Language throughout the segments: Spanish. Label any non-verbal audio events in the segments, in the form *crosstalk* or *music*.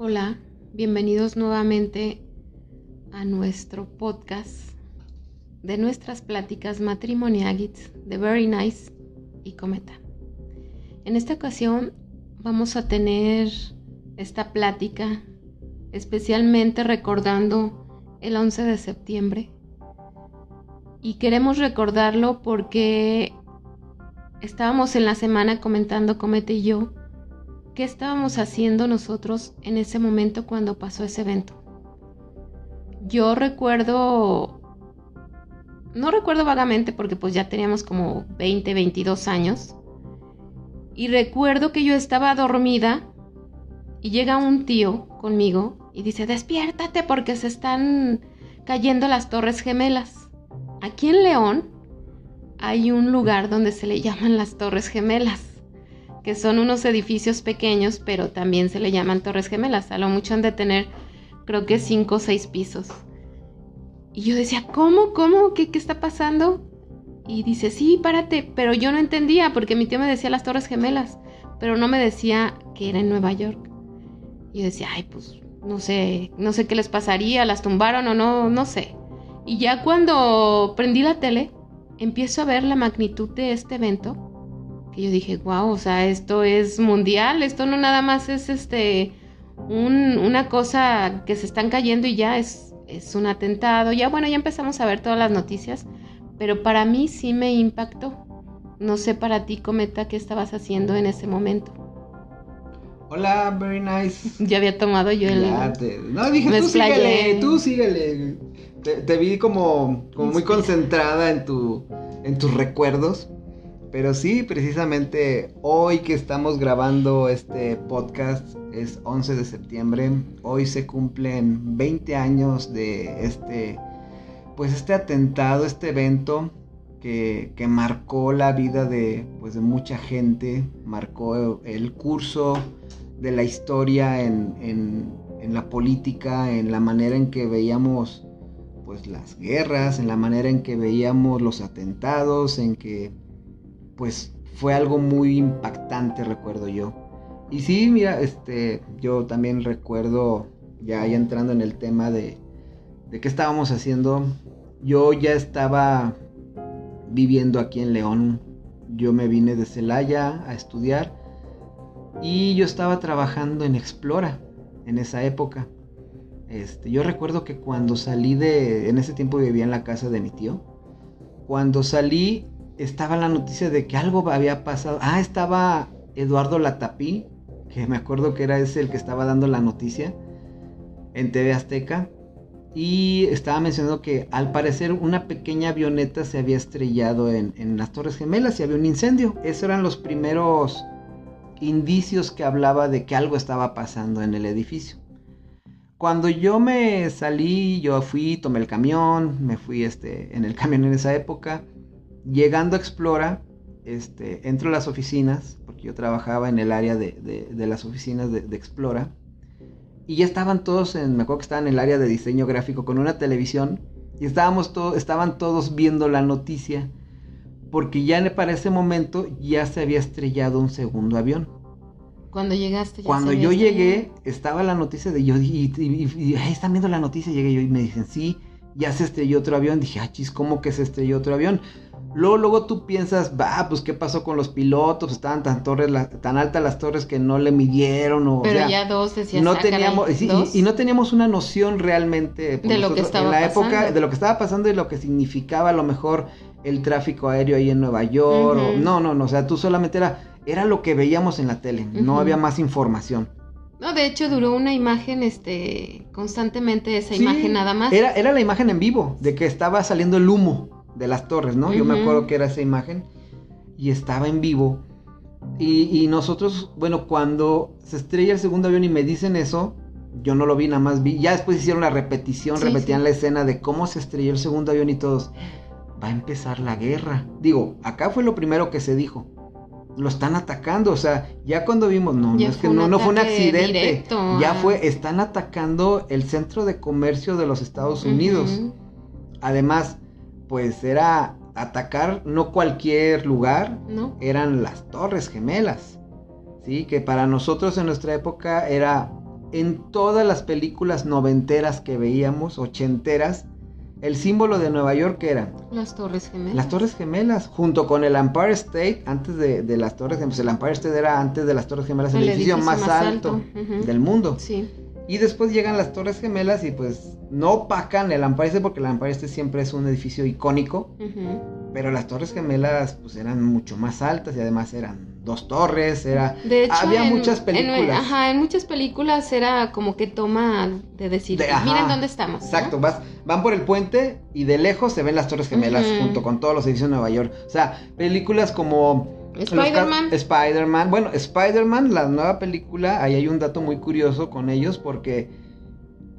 Hola, bienvenidos nuevamente a nuestro podcast de nuestras pláticas matrimoniales de Very Nice y Cometa. En esta ocasión vamos a tener esta plática especialmente recordando el 11 de septiembre y queremos recordarlo porque estábamos en la semana comentando Cometa y yo qué estábamos haciendo nosotros en ese momento cuando pasó ese evento. Yo recuerdo, no recuerdo vagamente porque pues ya teníamos como 20, 22 años, y recuerdo que yo estaba dormida y llega un tío conmigo y dice, despiértate porque se están cayendo las torres gemelas. Aquí en León hay un lugar donde se le llaman las torres gemelas que son unos edificios pequeños, pero también se le llaman torres gemelas. A lo mucho han de tener, creo que cinco o seis pisos. Y yo decía, ¿cómo? ¿Cómo? ¿Qué, qué está pasando? Y dice, sí, párate. Pero yo no entendía, porque mi tío me decía las torres gemelas, pero no me decía que era en Nueva York. Y yo decía, ay, pues no sé, no sé qué les pasaría, las tumbaron o no, no sé. Y ya cuando prendí la tele, empiezo a ver la magnitud de este evento y yo dije, wow, o sea, esto es mundial, esto no nada más es este una cosa que se están cayendo y ya es, es un atentado. Ya bueno, ya empezamos a ver todas las noticias, pero para mí sí me impactó. No sé para ti, Cometa, qué estabas haciendo en ese momento. Hola, very nice. Ya había tomado yo el. No, dije, tú síguele, tú síguele. Te, vi como, como muy concentrada en, tu, en tus recuerdos. Pero sí, precisamente hoy que estamos grabando este podcast es 11 de septiembre. Hoy se cumplen 20 años de este, pues este atentado, este evento que, marcó la vida de, pues de mucha gente, marcó el curso de la historia en, en, en la política, en la manera en que veíamos pues las guerras, en la manera en que veíamos los atentados, en que pues fue algo muy impactante, recuerdo yo. Y sí, mira, este, yo también recuerdo, ya, entrando en el tema de, de qué estábamos haciendo, yo ya estaba viviendo aquí en León. Yo me vine de Celaya a estudiar y yo estaba trabajando en Explora en esa época. Este, yo recuerdo que cuando salí de, en ese tiempo vivía en la casa de mi tío. Cuando salí estaba la noticia de que algo había pasado. Ah, estaba Eduardo Latapí, que me acuerdo que era ese el que estaba dando la noticia en TV Azteca. Y estaba mencionando que al parecer una pequeña avioneta se había estrellado en, en las Torres Gemelas y había un incendio. Esos eran los primeros indicios que hablaba de que algo estaba pasando en el edificio. Cuando yo me salí, yo fui, tomé el camión, me fui este, en el camión en esa época llegando a Explora, este, entro a las oficinas, porque yo trabajaba en el área de, las oficinas de, Explora, y ya estaban todos, en, me acuerdo que estaban en el área de diseño gráfico con una televisión, y estábamos todos, estaban todos viendo la noticia, porque ya para ese momento ya se había estrellado un segundo avión. Cuando llegaste. Cuando yo llegué, estaba la noticia de yo, y, y, están viendo la noticia, llegué yo y me dicen, sí, ya se estrelló otro avión. Dije, ah, chis, ¿cómo que se estrelló otro avión? Luego, luego tú piensas, va, pues qué pasó con los pilotos, estaban tan torres, tan altas las torres que no le midieron o Pero ya dos decías, no teníamos y, no teníamos una noción realmente pues, de lo que estaba en la época de lo que estaba pasando y lo que significaba a lo mejor el tráfico aéreo ahí en Nueva York. no, no, no, o sea, tú solamente era era lo que veíamos en la tele, no había más información. No, de hecho duró una imagen, este, constantemente esa imagen nada más. Era, era la imagen en vivo, de que estaba saliendo el humo de las torres, ¿no? Yo me acuerdo que era esa imagen y estaba en vivo. Y, nosotros, bueno, cuando se estrella el segundo avión y me dicen eso, yo no lo vi, nada más vi. Ya después hicieron la repetición, repetían la escena de cómo se estrelló el segundo avión y todos. Va a empezar la guerra. Digo, acá fue lo primero que se dijo. Lo están atacando, o sea, ya cuando vimos, no, no es que no, no fue un accidente. ya fue, están atacando el centro de comercio de los Estados Unidos. Además, pues era atacar no cualquier lugar, ¿No? eran las Torres Gemelas, ¿sí? Que para nosotros en nuestra época era en todas las películas noventeras que veíamos, ochenteras, el símbolo de Nueva York era las Torres Gemelas. Las Torres Gemelas, junto con el Empire State, antes de, las Torres Gemelas. El Empire State era antes de las Torres Gemelas el, edificio, más, alto, del mundo. Sí. Y después llegan las Torres Gemelas y pues no opacan el Empire State porque el Empire State siempre es un edificio icónico. Pero las Torres Gemelas pues eran mucho más altas y además eran dos torres, era... De hecho, había muchas películas. En, ajá, en muchas películas era como que toma de decir, miren dónde estamos. Exacto, vas, van por el puente y de lejos se ven las Torres Gemelas junto con todos los edificios de Nueva York. O sea, películas como... Spider-Man. Spider-Man. Bueno, Spider-Man, la nueva película, ahí hay un dato muy curioso con ellos porque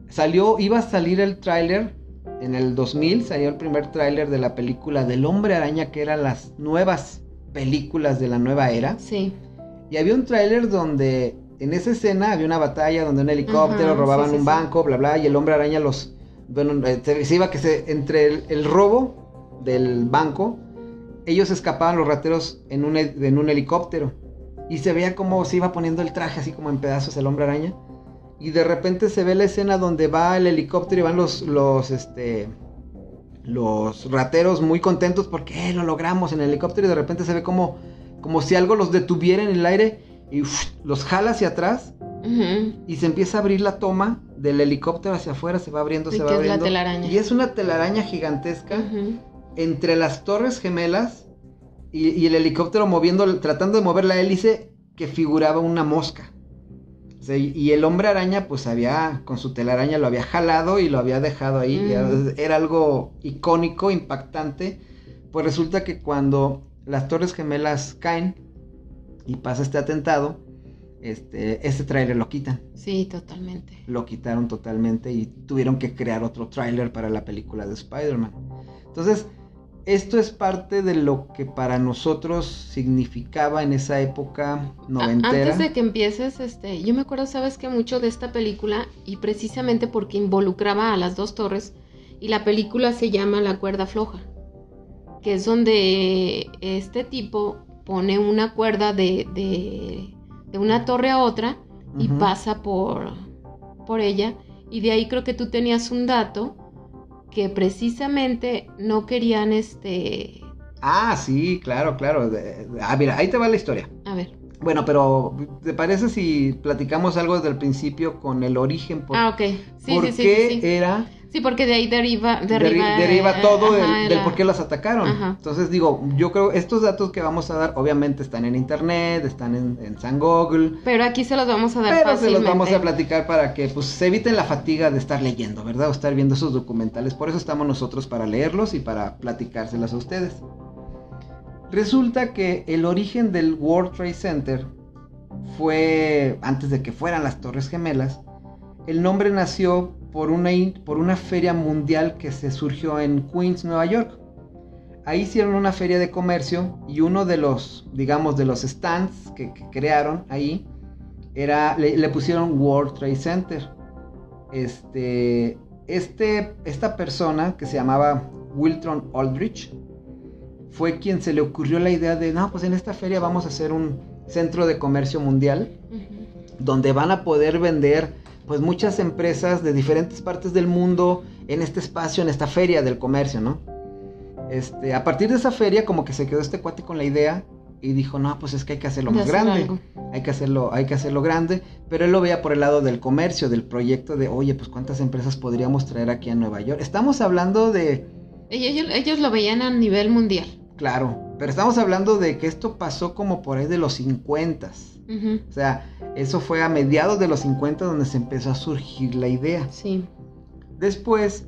salió, iba a salir el tráiler en el 2000, salió el primer tráiler de la película del Hombre Araña que eran las nuevas películas de la nueva era. Sí. Y había un tráiler donde en esa escena había una batalla donde un helicóptero robaban un banco, bla bla, y el hombre araña los bueno, eh, se, iba que se entre el, robo del banco, ellos escapaban los rateros en un, en un helicóptero. Y se veía como se iba poniendo el traje así como en pedazos el hombre araña. Y de repente se ve la escena donde va el helicóptero y van los, los, este, los rateros muy contentos porque eh, lo logramos en el helicóptero y de repente se ve como, como si algo los detuviera en el aire y los jala hacia atrás y se empieza a abrir la toma del helicóptero hacia afuera, se va abriendo, se va abriendo. Y es una telaraña gigantesca entre las torres gemelas y, y, el helicóptero moviendo, tratando de mover la hélice que figuraba una mosca y el hombre araña, pues había, con su telaraña lo había jalado y lo había dejado ahí. Mm. Era algo icónico, impactante. Pues resulta que cuando las Torres Gemelas caen y pasa este atentado, este, este tráiler lo quitan. Sí, totalmente. Lo quitaron totalmente y tuvieron que crear otro tráiler para la película de Spider-Man. Entonces, esto es parte de lo que para nosotros significaba en esa época noventera. Antes de que empieces, este, yo me acuerdo, sabes que mucho de esta película y precisamente porque involucraba a las dos torres y la película se llama La cuerda floja, que es donde este tipo pone una cuerda de, de, una torre a otra y pasa por, por ella y de ahí creo que tú tenías un dato que precisamente no querían este... Ah, sí, claro, claro. Ah, mira, ahí te va la historia. A ver. Bueno, pero ¿te parece si platicamos algo desde el principio con el origen? ah, ok. Sí, ¿Por qué era Sí, porque de ahí deriva, deriva, todo del, por qué las atacaron. Entonces digo, yo creo estos datos que vamos a dar obviamente están en internet, están en, San Google. Pero aquí se los vamos a dar Pero se los vamos a platicar para que pues se eviten la fatiga de estar leyendo, ¿verdad? O estar viendo esos documentales. Por eso estamos nosotros para leerlos y para platicárselas a ustedes. Resulta que el origen del World Trade Center fue antes de que fueran las Torres Gemelas. El nombre nació por una, por una feria mundial que se surgió en Queens, Nueva York. Ahí hicieron una feria de comercio y uno de los, digamos, de los stands que, crearon ahí era, le, pusieron World Trade Center. Este, este, esta persona que se llamaba Wiltron Aldrich fue quien se le ocurrió la idea de, no, pues en esta feria vamos a hacer un centro de comercio mundial donde van a poder vender pues muchas empresas de diferentes partes del mundo en este espacio, en esta feria del comercio, ¿no? Este, a partir de esa feria como que se quedó este cuate con la idea y dijo, no, pues es que hay que hacerlo más grande, hay que hacerlo, hay que hacerlo grande, pero él lo veía por el lado del comercio, del proyecto de, oye, pues cuántas empresas podríamos traer aquí a Nueva York. Estamos hablando de... Ellos, ellos lo veían a nivel mundial. Claro, pero estamos hablando de que esto pasó como por ahí de los 50. O sea, eso fue a mediados de los 50 donde se empezó a surgir la idea. Sí. Después,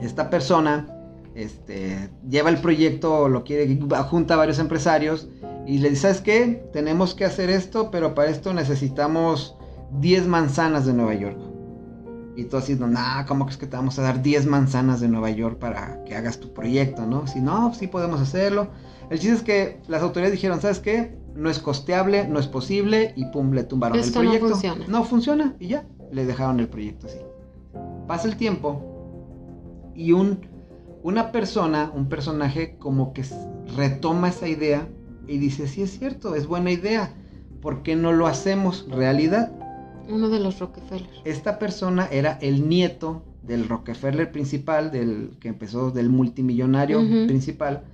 esta persona este, lleva el proyecto, lo quiere, junta a varios empresarios y le dice, ¿sabes qué? Tenemos que hacer esto, pero para esto necesitamos 10 manzanas de Nueva York. Y tú así, no, ¿cómo es que te vamos a dar 10 manzanas de Nueva York para que hagas tu proyecto, no? Si no, sí podemos hacerlo. El chiste es que las autoridades dijeron, ¿sabes qué? No es costeable, no es posible y pum, le tumbaron el proyecto. No funciona. No funciona y ya, le dejaron el proyecto así. Pasa el tiempo y un, una persona, un personaje como que retoma esa idea y dice, sí es cierto, es buena idea, ¿por qué no lo hacemos realidad? Uno de los Rockefeller. Esta persona era el nieto del Rockefeller principal, del que empezó, del multimillonario principal.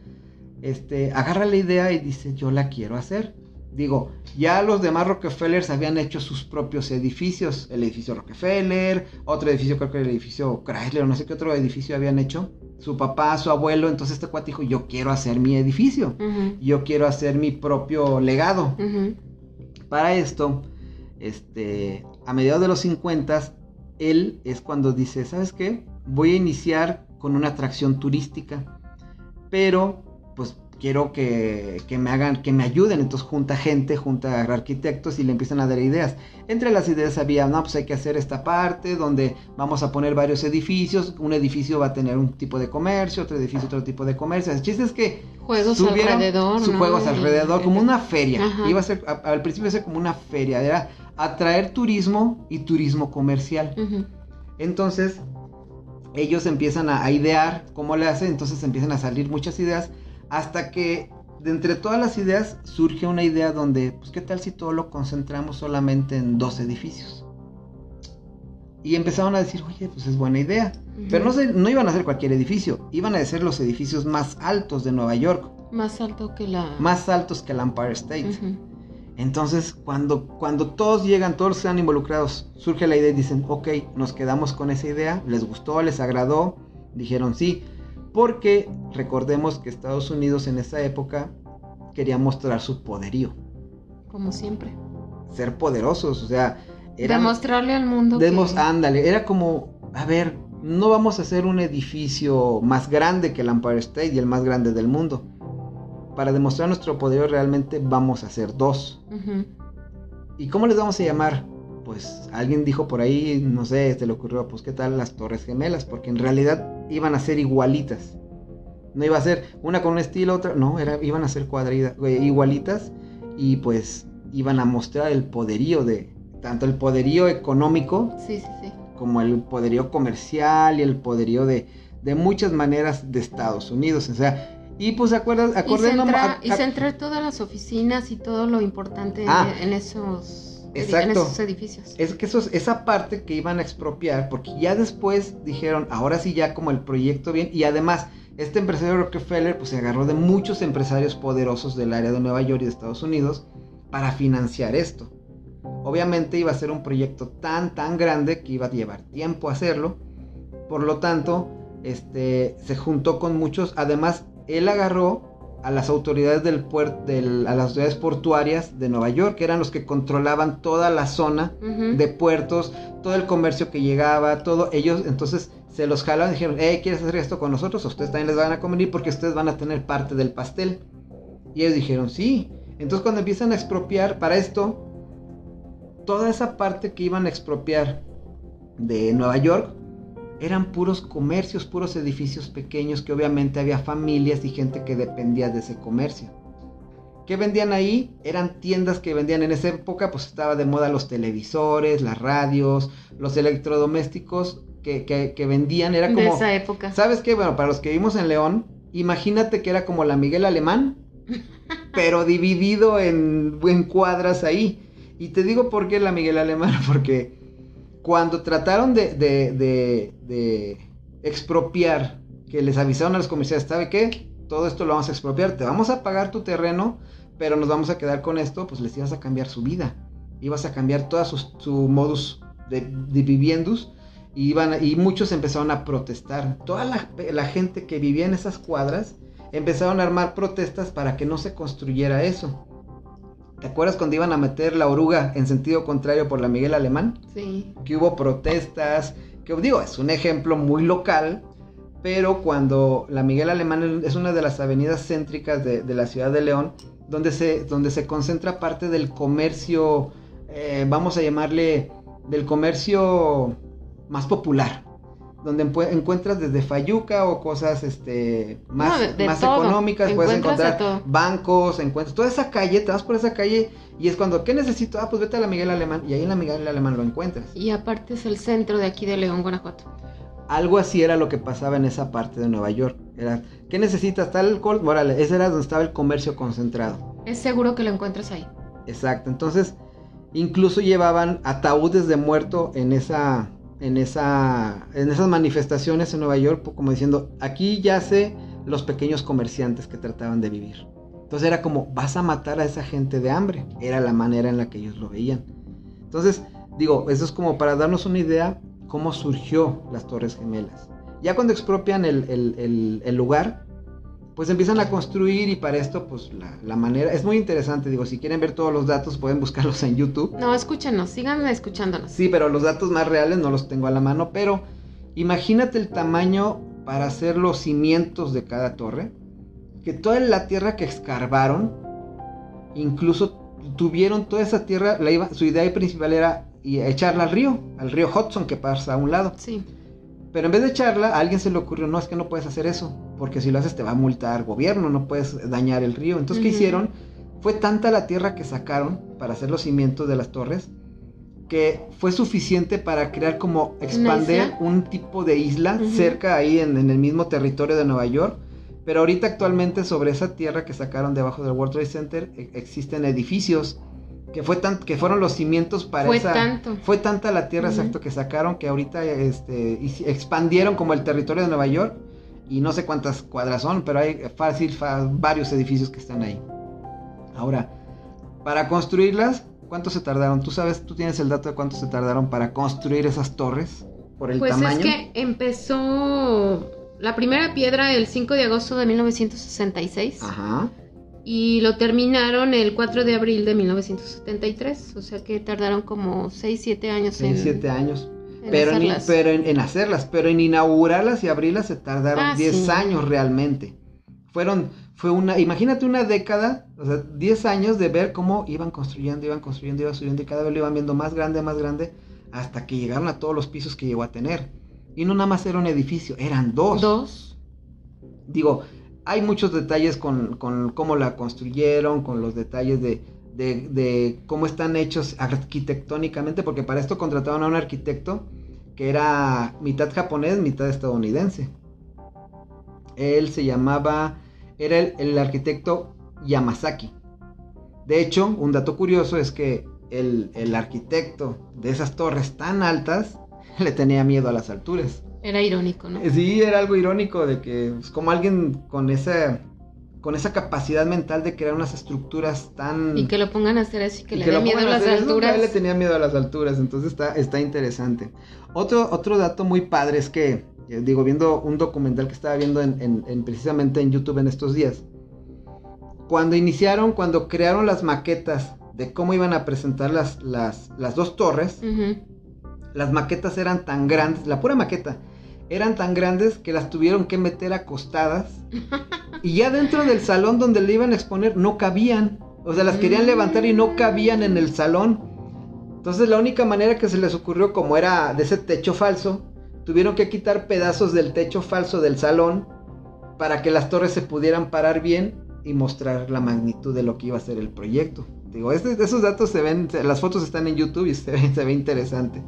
Este, agarra la idea y dice, yo la quiero hacer. Digo, ya los demás Rockefellers habían hecho sus propios edificios. El edificio Rockefeller, otro edificio, creo que el edificio Chrysler, no sé qué otro edificio habían hecho. Su papá, su abuelo, entonces este cuate dijo, yo quiero hacer mi edificio. Yo quiero hacer mi propio legado. Para esto, este, a mediados de los 50, él es cuando dice, ¿sabes qué? Voy a iniciar con una atracción turística. Pero, quiero que, me hagan, que me ayuden. Entonces junta gente, junta arquitectos y le empiezan a dar ideas. Entre las ideas había, no, pues hay que hacer esta parte donde vamos a poner varios edificios. Un edificio va a tener un tipo de comercio, otro edificio otro tipo de comercio. El chiste es que juegos alrededor, sus juegos alrededor, como una feria. Iba a ser, al principio iba a ser como una feria, era atraer turismo y turismo comercial. Entonces ellos empiezan a, a idear cómo le hacen, entonces empiezan a salir muchas ideas hasta que de entre todas las ideas surge una idea donde, pues, ¿qué tal si todo lo concentramos solamente en dos edificios? Y empezaron a decir, oye, pues es buena idea. Pero no, no iban a ser cualquier edificio, iban a ser los edificios más altos de Nueva York. Más alto que la... Más altos que el Empire State. Entonces, cuando, cuando todos llegan, todos están involucrados, surge la idea y dicen, ok, nos quedamos con esa idea, les gustó, les agradó, dijeron sí. Porque recordemos que Estados Unidos en esa época quería mostrar su poderío. Como siempre. Ser poderosos, o sea... Demostrarle al mundo. Demos, Ándale, era como, a ver, no vamos a hacer un edificio más grande que el Empire State y el más grande del mundo. Para demostrar nuestro poder realmente vamos a hacer dos. ¿Y cómo les vamos a llamar? Pues alguien dijo por ahí, no sé, se le ocurrió, pues qué tal las Torres Gemelas, porque en realidad iban a ser igualitas. No iba a ser una con un estilo, otra, no, era, iban a ser cuadridas, igualitas y pues iban a mostrar el poderío de, tanto el poderío económico como el poderío comercial y el poderío de, de muchas maneras de Estados Unidos. O sea, y pues acuerdas, y, centrar todas las oficinas y todo lo importante ah. en esos Exacto. Edificios. Es que eso, esa parte que iban a expropiar, porque ya después dijeron, ahora sí ya como el proyecto bien, y además, este empresario Rockefeller pues se agarró de muchos empresarios poderosos del área de Nueva York y de Estados Unidos para financiar esto. Obviamente iba a ser un proyecto tan, tan grande que iba a llevar tiempo hacerlo. Por lo tanto, este, se juntó con muchos. Además, él agarró a las autoridades del puerto, a las autoridades portuarias de Nueva York, que eran los que controlaban toda la zona de puertos, todo el comercio que llegaba, todo, ellos entonces se los jalaron y dijeron, hey, ¿quieres hacer esto con nosotros? ustedes también les van a convenir porque ustedes van a tener parte del pastel. Y ellos dijeron, sí. Entonces cuando empiezan a expropiar para esto, toda esa parte que iban a expropiar de Nueva York, eran puros comercios, puros edificios pequeños que obviamente había familias y gente que dependía de ese comercio. ¿Qué vendían ahí? Eran tiendas que vendían en esa época, pues estaba de moda los televisores, las radios, los electrodomésticos que, que, vendían, era como... De esa época. ¿Sabes qué? Bueno, para los que vivimos en León, imagínate que era como la Miguel Alemán, *laughs* pero dividido en, en cuadras ahí. Y te digo por qué la Miguel Alemán, *laughs* porque cuando trataron de, expropiar, que les avisaron a los comerciantes, ¿sabe qué? Todo esto lo vamos a expropiar, te vamos a pagar tu terreno, pero nos vamos a quedar con esto, pues les ibas a cambiar su vida. Ibas a cambiar toda su, modus de, viviendos y, iban, y muchos empezaron a protestar. Toda la, la, gente que vivía en esas cuadras empezaron a armar protestas para que no se construyera eso. ¿Te acuerdas cuando iban a meter la oruga en sentido contrario por la Miguel Alemán? Sí. Que hubo protestas, que digo, es un ejemplo muy local, pero cuando la Miguel Alemán es una de las avenidas céntricas de, la ciudad de León, donde se, donde se concentra parte del comercio, eh, vamos a llamarle, del comercio más popular donde encuentras desde Fayuca o cosas este más, más económicas, puedes encontrar bancos, encuentras toda esa calle, te vas por esa calle y es cuando, ¿qué necesito? Ah, pues vete a la Miguel Alemán y ahí en la Miguel Alemán lo encuentras. Y aparte es el centro de aquí de León, Guanajuato. Algo así era lo que pasaba en esa parte de Nueva York. Era, ¿qué necesitas? Tal alcohol, órale, ese era donde estaba el comercio concentrado. Es seguro que lo encuentras ahí. Exacto, entonces Incluso llevaban ataúdes de muerto en esa, en esa, en esas manifestaciones en Nueva York, como diciendo, aquí yace los pequeños comerciantes que trataban de vivir. Entonces era como, vas a matar a esa gente de hambre. Era la manera en la que ellos lo veían. Entonces, digo, eso es como para darnos una idea cómo surgió las Torres Gemelas. Ya cuando expropian el, lugar, pues empiezan a construir y para esto, pues la, manera, es muy interesante, digo, si quieren ver todos los datos pueden buscarlos en YouTube. No, escúchenos, sigan escuchándonos. Sí, pero los datos más reales no los tengo a la mano, pero imagínate el tamaño para hacer los cimientos de cada torre, que toda la tierra que escarbaron, incluso tuvieron toda esa tierra, la iba, su idea principal era echarla al río, al río Hudson que pasa a un lado. Sí. Pero en vez de echarla, a alguien se le ocurrió, no, es que no puedes hacer eso, porque si lo haces te va a multar gobierno, no puedes dañar el río. Entonces, ¿qué hicieron? Fue tanta la tierra que sacaron para hacer los cimientos de las torres, que fue suficiente para crear como expander un tipo de isla cerca ahí en, en, el mismo territorio de Nueva York. Pero ahorita actualmente sobre esa tierra que sacaron debajo del World Trade Center e, existen edificios que fue tan, que fueron los cimientos para fue esa tanto. fue tanta la tierra exacto que sacaron que ahorita este expandieron como el territorio de Nueva York y no sé cuántas cuadras son pero hay fácil varios edificios que están ahí. Ahora para construirlas cuánto se tardaron tú sabes tú tienes el dato de cuánto se tardaron para construir esas torres por el pues tamaño es que empezó la primera piedra el 5 de agosto de 1966 ajá. y lo terminaron el 4 de abril de 1973, o sea que tardaron como 6, 7 años 6, en 7 años. Pero. En, pero en, hacerlas, pero en inaugurarlas y abrirlas se tardaron 10 ah, años realmente. Fueron, fue una, imagínate una década, o sea, 10 años de ver cómo iban construyendo, iban construyendo, iban subiendo y cada vez lo iban viendo más grande, más grande, hasta que llegaron a todos los pisos que llegó a tener. Y no nada más era un edificio, eran dos. Dos. Digo, hay muchos detalles con, cómo la construyeron, con los detalles de, cómo están hechos arquitectónicamente, porque para esto contrataron a un arquitecto que era mitad japonés, mitad estadounidense. Él se llamaba, era el, arquitecto Yamazaki. De hecho, un dato curioso es que el, el arquitecto de esas torres tan altas *laughs* le tenía miedo a las alturas. Era irónico, ¿no? Sí, era algo irónico de que pues, como alguien con esa con esa capacidad mental de crear unas estructuras tan y que lo pongan a hacer así que le dé miedo a las alturas. Él le tenía miedo a las alturas, entonces está está interesante. Otro otro dato muy padre es que eh, digo viendo un documental que estaba viendo en, precisamente en YouTube en estos días. Cuando iniciaron, cuando crearon las maquetas de cómo iban a presentar las, las, las dos torres, las maquetas eran tan grandes, la pura maqueta, eran tan grandes que las tuvieron que meter acostadas. y ya dentro del salón donde le iban a exponer no cabían. O sea, las querían levantar y no cabían en el salón. Entonces la única manera que se les ocurrió, como era de ese techo falso, tuvieron que quitar pedazos del techo falso del salón para que las torres se pudieran parar bien y mostrar la magnitud de lo que iba a ser el proyecto. Digo, este, esos datos se ven, las fotos están en YouTube y se se ve interesante.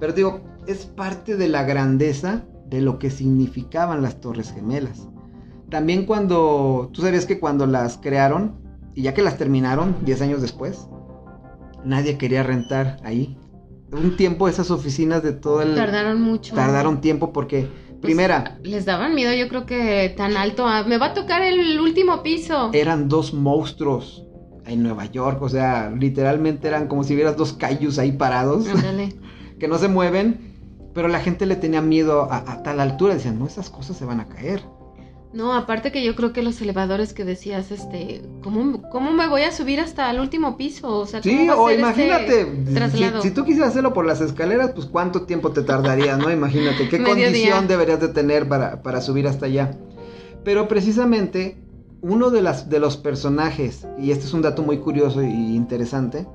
Pero digo, es parte de la grandeza de lo que significaban las Torres Gemelas. También cuando, tú sabías que cuando las crearon, y ya que las terminaron 10 años después, nadie quería rentar ahí. Un tiempo esas oficinas de todo el... Tardaron mucho. Tardaron tiempo porque, pues, primera... Les daban miedo, yo creo que tan alto. Me va a tocar el último piso. Eran dos monstruos en Nueva York, o sea, literalmente eran como si vieras dos cayus ahí parados. *laughs* que no se mueven, pero la gente le tenía miedo a, tal altura, decían, no, esas cosas se van a caer. No, aparte que yo creo que los elevadores que decías, este, ¿cómo, cómo me voy a subir hasta el último piso? O sea, sí, o este imagínate, si, tú quisieras hacerlo por las escaleras, pues cuánto tiempo te tardaría, ¿no? Imagínate, qué *laughs* condición deberías de tener para, para subir hasta allá. Pero precisamente, uno de, las, de los personajes, y este es un dato muy curioso y interesante,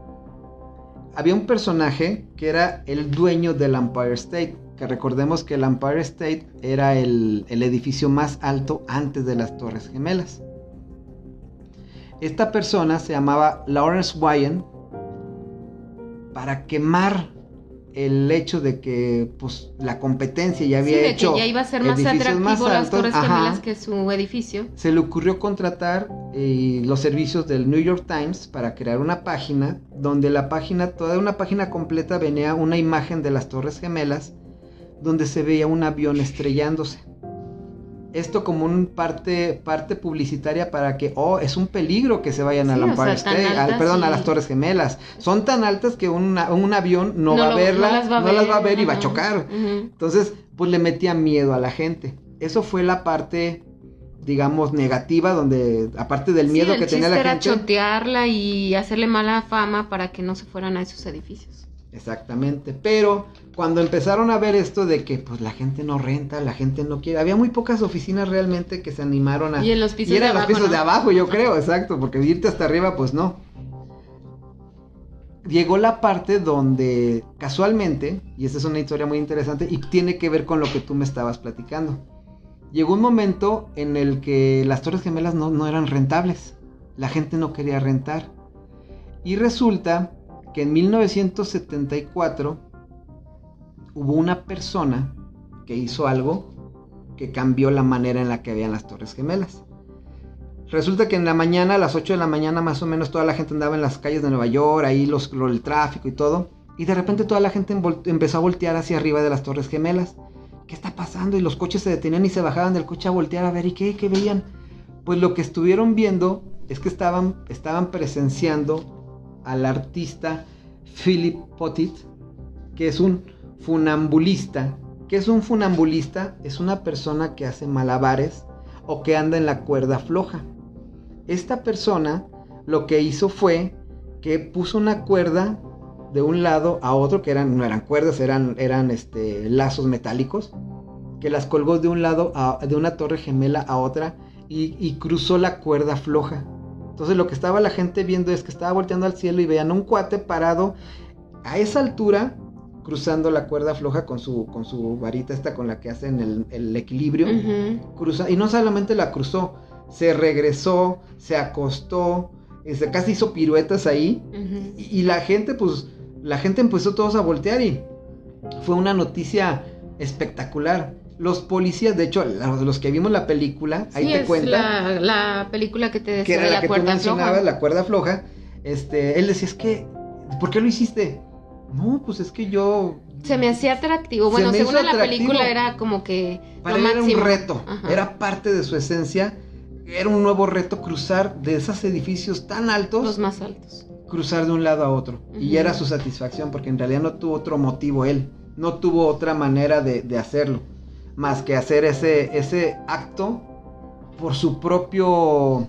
había un personaje que era el dueño del Empire State. Que recordemos que el Empire State era el, edificio más alto antes de las Torres Gemelas. Esta persona se llamaba Lawrence Wyan para quemar el hecho de que pues la competencia ya había hecho que ya iba a ser más atractivo las Torres Gemelas que su edificio. Se le ocurrió contratar eh, los servicios del New York Times para crear una página donde la página, toda una página completa venía una imagen de las Torres Gemelas donde se veía un avión estrellándose esto como un parte, parte publicitaria para que, oh, es un peligro que se vayan a Empire State, perdón, a las Torres Gemelas. Son tan altas que un avión no, va a verla, no las va a ver, y va a chocar. Entonces, pues le metía miedo a la gente. Eso fue la parte, digamos, negativa, donde, aparte del miedo que tenía la era gente. chotearla y hacerle mala fama para que no se fueran a esos edificios. Exactamente, pero cuando empezaron a ver esto de que pues la gente no renta, la gente no quiere, había muy pocas oficinas realmente que se animaron a... Y en los pisos, de, abajo, los pisos de abajo, yo creo, exacto, porque irte hasta arriba pues no. Llegó la parte donde casualmente, y esta es una historia muy interesante y tiene que ver con lo que tú me estabas platicando, llegó un momento en el que las Torres Gemelas no, no eran rentables, la gente no quería rentar. Y resulta que en 1974 hubo una persona que hizo algo que cambió la manera en la que habían las Torres Gemelas. Resulta que en la mañana, a las 8 de la mañana más o menos, toda la gente andaba en las calles de Nueva York, ahí los, el tráfico y todo. Y de repente toda la gente empezó a voltear hacia arriba de las Torres Gemelas. ¿Qué está pasando? Y los coches se detenían y se bajaban del coche a voltear a ver. ¿Y qué? ¿Qué veían? Pues lo que estuvieron viendo es que estaban, estaban presenciando al artista Philip Pottit, que es un funambulista. ¿Qué es un funambulista? Es una persona que hace malabares o que anda en la cuerda floja. Esta persona lo que hizo fue que puso una cuerda de un lado a otro, que eran, no eran cuerdas, eran, eran este, lazos metálicos, que las colgó de un lado de una torre gemela a otra y cruzó la cuerda floja. Entonces lo que estaba la gente viendo es que estaba volteando al cielo y veían un cuate parado a esa altura cruzando la cuerda floja con su, con su varita esta con la que hacen el, equilibrio. y no solamente la cruzó, se regresó, se acostó, este, casi hizo piruetas ahí. y, y, la gente, pues, la gente empezó todos a voltear y fue una noticia espectacular los policías, de hecho, los que vimos la película, ahí te cuenta. La, la película que te decía que era la, que cuerda floja. la cuerda floja. Este, él decía, es que, ¿por qué lo hiciste? No, pues es que yo. Se me hacía atractivo. Bueno, según la película era como que. Para él era un reto. Era parte de su esencia. Era un nuevo reto cruzar de esos edificios tan altos. Los más altos. Cruzar de un lado a otro. Y era su satisfacción, porque en realidad no tuvo otro motivo él. No tuvo otra manera de, de hacerlo más que hacer ese, ese acto por su propio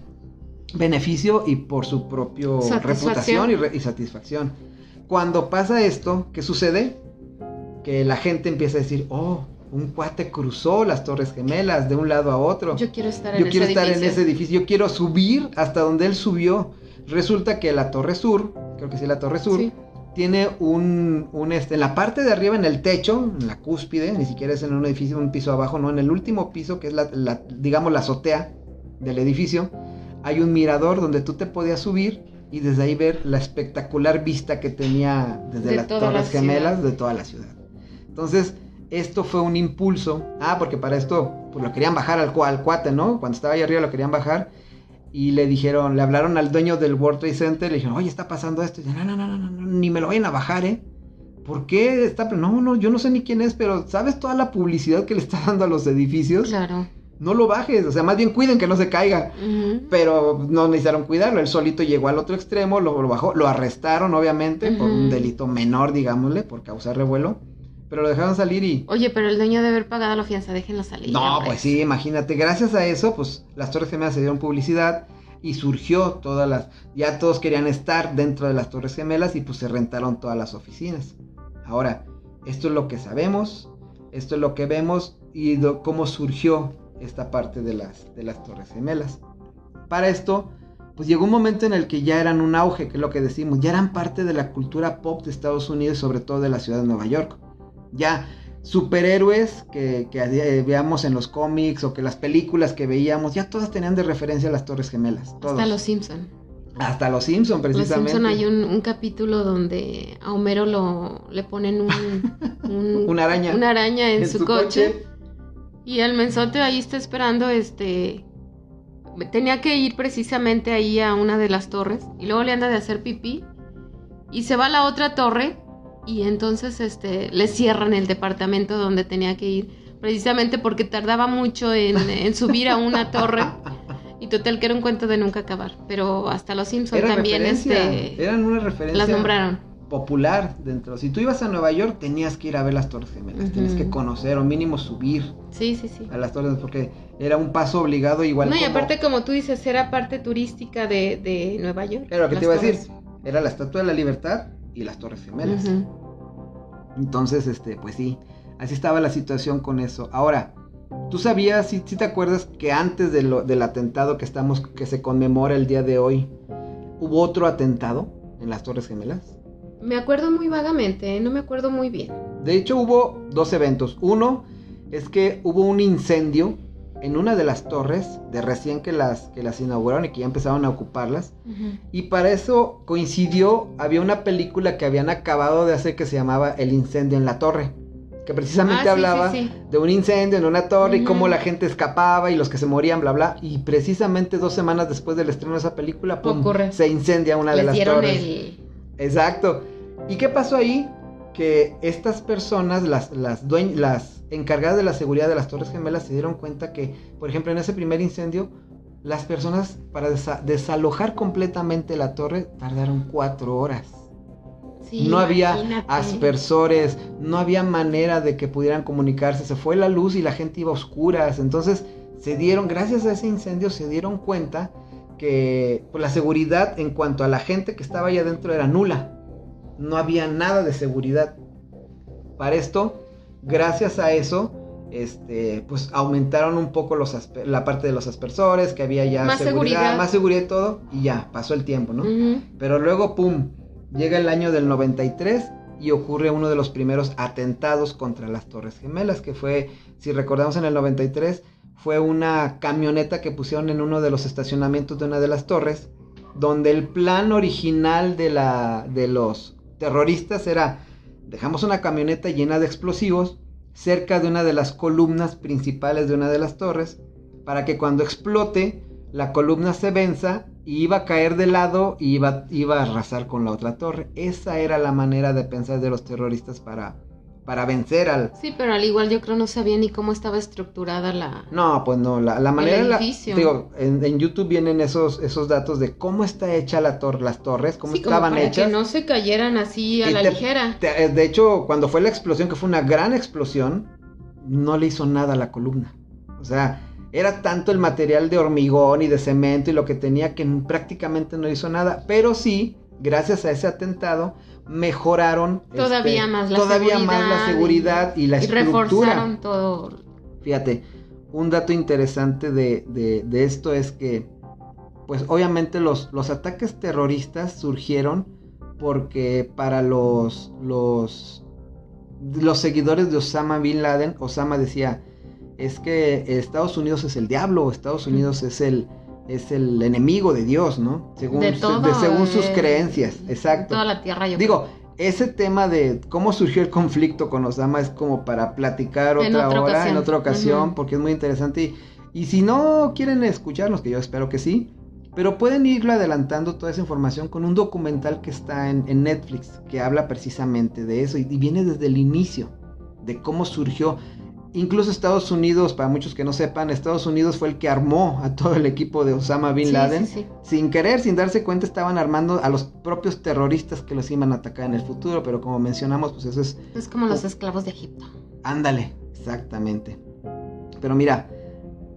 beneficio y por su propio reputación y, satisfacción. Cuando pasa esto, ¿qué sucede? Que la gente empieza a decir, oh, un cuate cruzó las Torres Gemelas de un lado a otro. Yo quiero estar, en, quiero ese estar en ese edificio. Yo quiero subir hasta donde él subió. Resulta que la Torre Sur, creo que sí, la Torre Sur, tiene un, un, este, en la parte de arriba, en el techo, en la cúspide, ni siquiera es en un edificio, un piso abajo, no, en el último piso, que es la, digamos, la azotea del edificio, hay un mirador donde tú te podías subir y desde ahí ver la espectacular vista que tenía desde las Torres Gemelas de toda la ciudad. Entonces, esto fue un impulso. Ah, porque para esto, pues lo querían bajar al, al cuate, ¿no? Cuando estaba ahí arriba lo querían bajar y le dijeron, le hablaron al dueño del World Trade Center, le dijeron, oye, está pasando esto. Y no, no, no, no, no, ni me lo vayan a bajar, ¿eh? ¿Por qué está? No, no, yo no sé ni quién es, pero ¿sabes toda la publicidad que le está dando a los edificios? Claro. No lo bajes, o sea, más bien cuiden que no se caiga. Pero no necesitaron cuidarlo, él solito llegó al otro extremo, lo, bajó, lo arrestaron, obviamente, por un delito menor, digámosle, por causar revuelo. Pero lo dejaron salir y... Oye, pero el dueño de haber pagado la fianza, déjenlo salir. No, pues sí, imagínate. Gracias a eso, pues las Torres Gemelas se dieron publicidad y surgió todas las... Ya todos querían estar dentro de las Torres Gemelas y pues se rentaron todas las oficinas. Ahora, esto es lo que sabemos, esto es lo que vemos y cómo surgió esta parte de las, de las Torres Gemelas. Para esto, pues llegó un momento en el que ya eran un auge, que es lo que decimos, ya eran parte de la cultura pop de Estados Unidos, sobre todo de la ciudad de Nueva York ya superhéroes que, que, veamos en los cómics o que las películas que veíamos, ya todas tenían de referencia a las Torres Gemelas. Hasta los Simpson. Hasta los Simpson, precisamente. Los Simpson hay un, capítulo donde a Homero lo, le ponen un, *laughs* una araña. Una araña en, su, coche, Y el mensote ahí está esperando este tenía que ir precisamente ahí a una de las torres y luego le anda de hacer pipí y se va a la otra torre y entonces este le cierran el departamento donde tenía que ir precisamente porque tardaba mucho *laughs* en, subir a una torre. Y total que era un cuento de nunca acabar pero hasta los Simpsons también este eran una referencia las nombraron. popular dentro. Si tú ibas a Nueva York tenías que ir a ver las torres gemelas tenías que conocer o mínimo subir sí sí sí. a las torres porque era un paso obligado igual no y aparte como tú dices era parte turística de, de Nueva York pero que te iba a decir era la Estatua de la Libertad y las Torres Gemelas. Entonces, este, pues sí, así estaba la situación con eso. Ahora, ¿tú sabías, si, te acuerdas que antes de lo, del atentado que estamos, que se conmemora el día de hoy, hubo otro atentado en las Torres Gemelas? Me acuerdo muy vagamente, ¿eh? no me acuerdo muy bien. De hecho, hubo dos eventos. Uno es que hubo un incendio en una de las torres de recién que las, que las inauguraron y que ya empezaron a ocuparlas. Y para eso coincidió, había una película que habían acabado de hacer que se llamaba El incendio en la torre. Que precisamente ah, hablaba de un incendio en una torre y cómo la gente escapaba y los que se morían, bla, bla. Y precisamente dos semanas después del estreno de esa película, se incendia una de las torres. Exacto. ¿Y qué pasó ahí? Que estas personas, las, las, las encargadas de la seguridad de las Torres Gemelas se dieron cuenta que, por ejemplo, en ese primer incendio, las personas para desalojar completamente la torre tardaron cuatro horas. no había aspersores, no había manera de que pudieran comunicarse, se fue la luz y la gente iba a oscuras. Entonces se dieron, gracias a ese incendio, se dieron cuenta que pues, la seguridad en cuanto a la gente que estaba allá adentro era nula. No había nada de seguridad. Para esto, gracias a eso, este, pues aumentaron un poco los la parte de los aspersores, que había ya seguridad, más seguridad y todo, y ya, pasó el tiempo, ¿no? Pero luego, pum, llega el año del 93 y ocurre uno de los primeros atentados contra las Torres Gemelas, que fue, si recordamos en el 93, fue una camioneta que pusieron en uno de los estacionamientos de una de las torres, donde el plan original de, la, de los terroristas era Dejamos una camioneta llena de explosivos cerca de una de las columnas principales de una de las torres para que cuando explote la columna se venza y iba a caer de lado y iba, iba a arrasar con la otra torre. Esa era la manera de pensar de los terroristas para, para vencer al... Sí, pero al igual yo creo no sabía ni cómo estaba estructurada la... No, pues no, la, la manera... La, digo, en, YouTube vienen esos, esos datos de cómo está hecha la torre, las torres, cómo estaban hechas. Que no se cayeran así a la ligera. Eh, de hecho, cuando fue la explosión, que fue una gran explosión, no le hizo nada a la columna. O sea, era tanto el material de hormigón y de cemento y lo que tenía que prácticamente no hizo nada, pero sí, gracias a ese atentado, mejoraron todavía este, más la todavía seguridad más la seguridad y, la y reforzaron todo. Fíjate, un dato interesante de, de, esto es que, pues obviamente los, los ataques terroristas surgieron porque para los, los, los seguidores de Osama Bin Laden, Osama decía, es que Estados Unidos es el diablo, Estados Unidos es el, es el enemigo de Dios, ¿no? Según, de según sus creencias, exacto. Toda la tierra, yo Digo, ese tema de cómo surgió el conflicto con Osama es como para platicar otra, hora, en otra ocasión, porque es muy interesante. Y, si no quieren escucharnos, que yo espero que sí, pero pueden irlo adelantando toda esa información con un documental que está en, Netflix, que habla precisamente de eso y viene desde el inicio, de cómo surgió Incluso Estados Unidos, para muchos que no sepan, Estados Unidos fue el que armó a todo el equipo de Osama Bin Laden. Sin querer, sin darse cuenta, estaban armando a los propios terroristas que los iban a atacar en el futuro. Pero como mencionamos, pues eso es... Es como los esclavos de Egipto. Ándale, exactamente. Pero mira,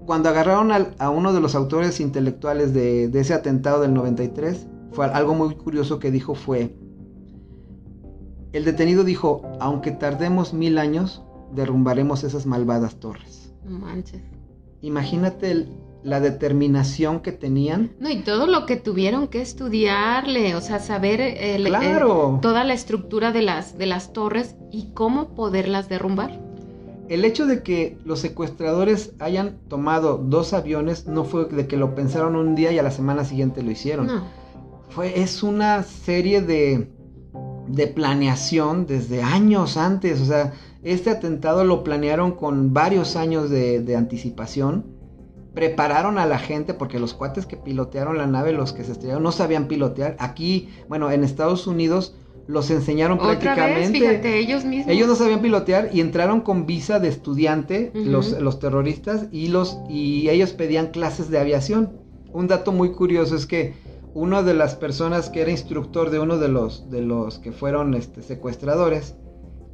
cuando agarraron a uno de los autores intelectuales de, de ese atentado del 93, fue algo muy curioso que dijo fue... El detenido dijo, aunque tardemos mil años, derrumbaremos esas malvadas torres. No manches. Imagínate la determinación que tenían. No, y todo lo que tuvieron que estudiarle, o sea, saber toda la estructura de las, de las torres y cómo poderlas derrumbar. El hecho de que los secuestradores hayan tomado dos aviones no fue de que lo pensaron un día y a la semana siguiente lo hicieron. No. Fue, es una serie de, de planeación desde años antes, o sea, este atentado lo planearon con varios años de, anticipación prepararon a la gente porque los cuates que pilotearon la nave, los que se estrellaron, no sabían pilotear. Aquí, bueno, en Estados Unidos los enseñaron prácticamente. fíjate, ellos mismos. Ellos no sabían pilotear y entraron con visa de estudiante, los, los terroristas, y, los, y ellos pedían clases de aviación. Un dato muy curioso es que una de las personas que era instructor de uno de los, de los que fueron este, secuestradores,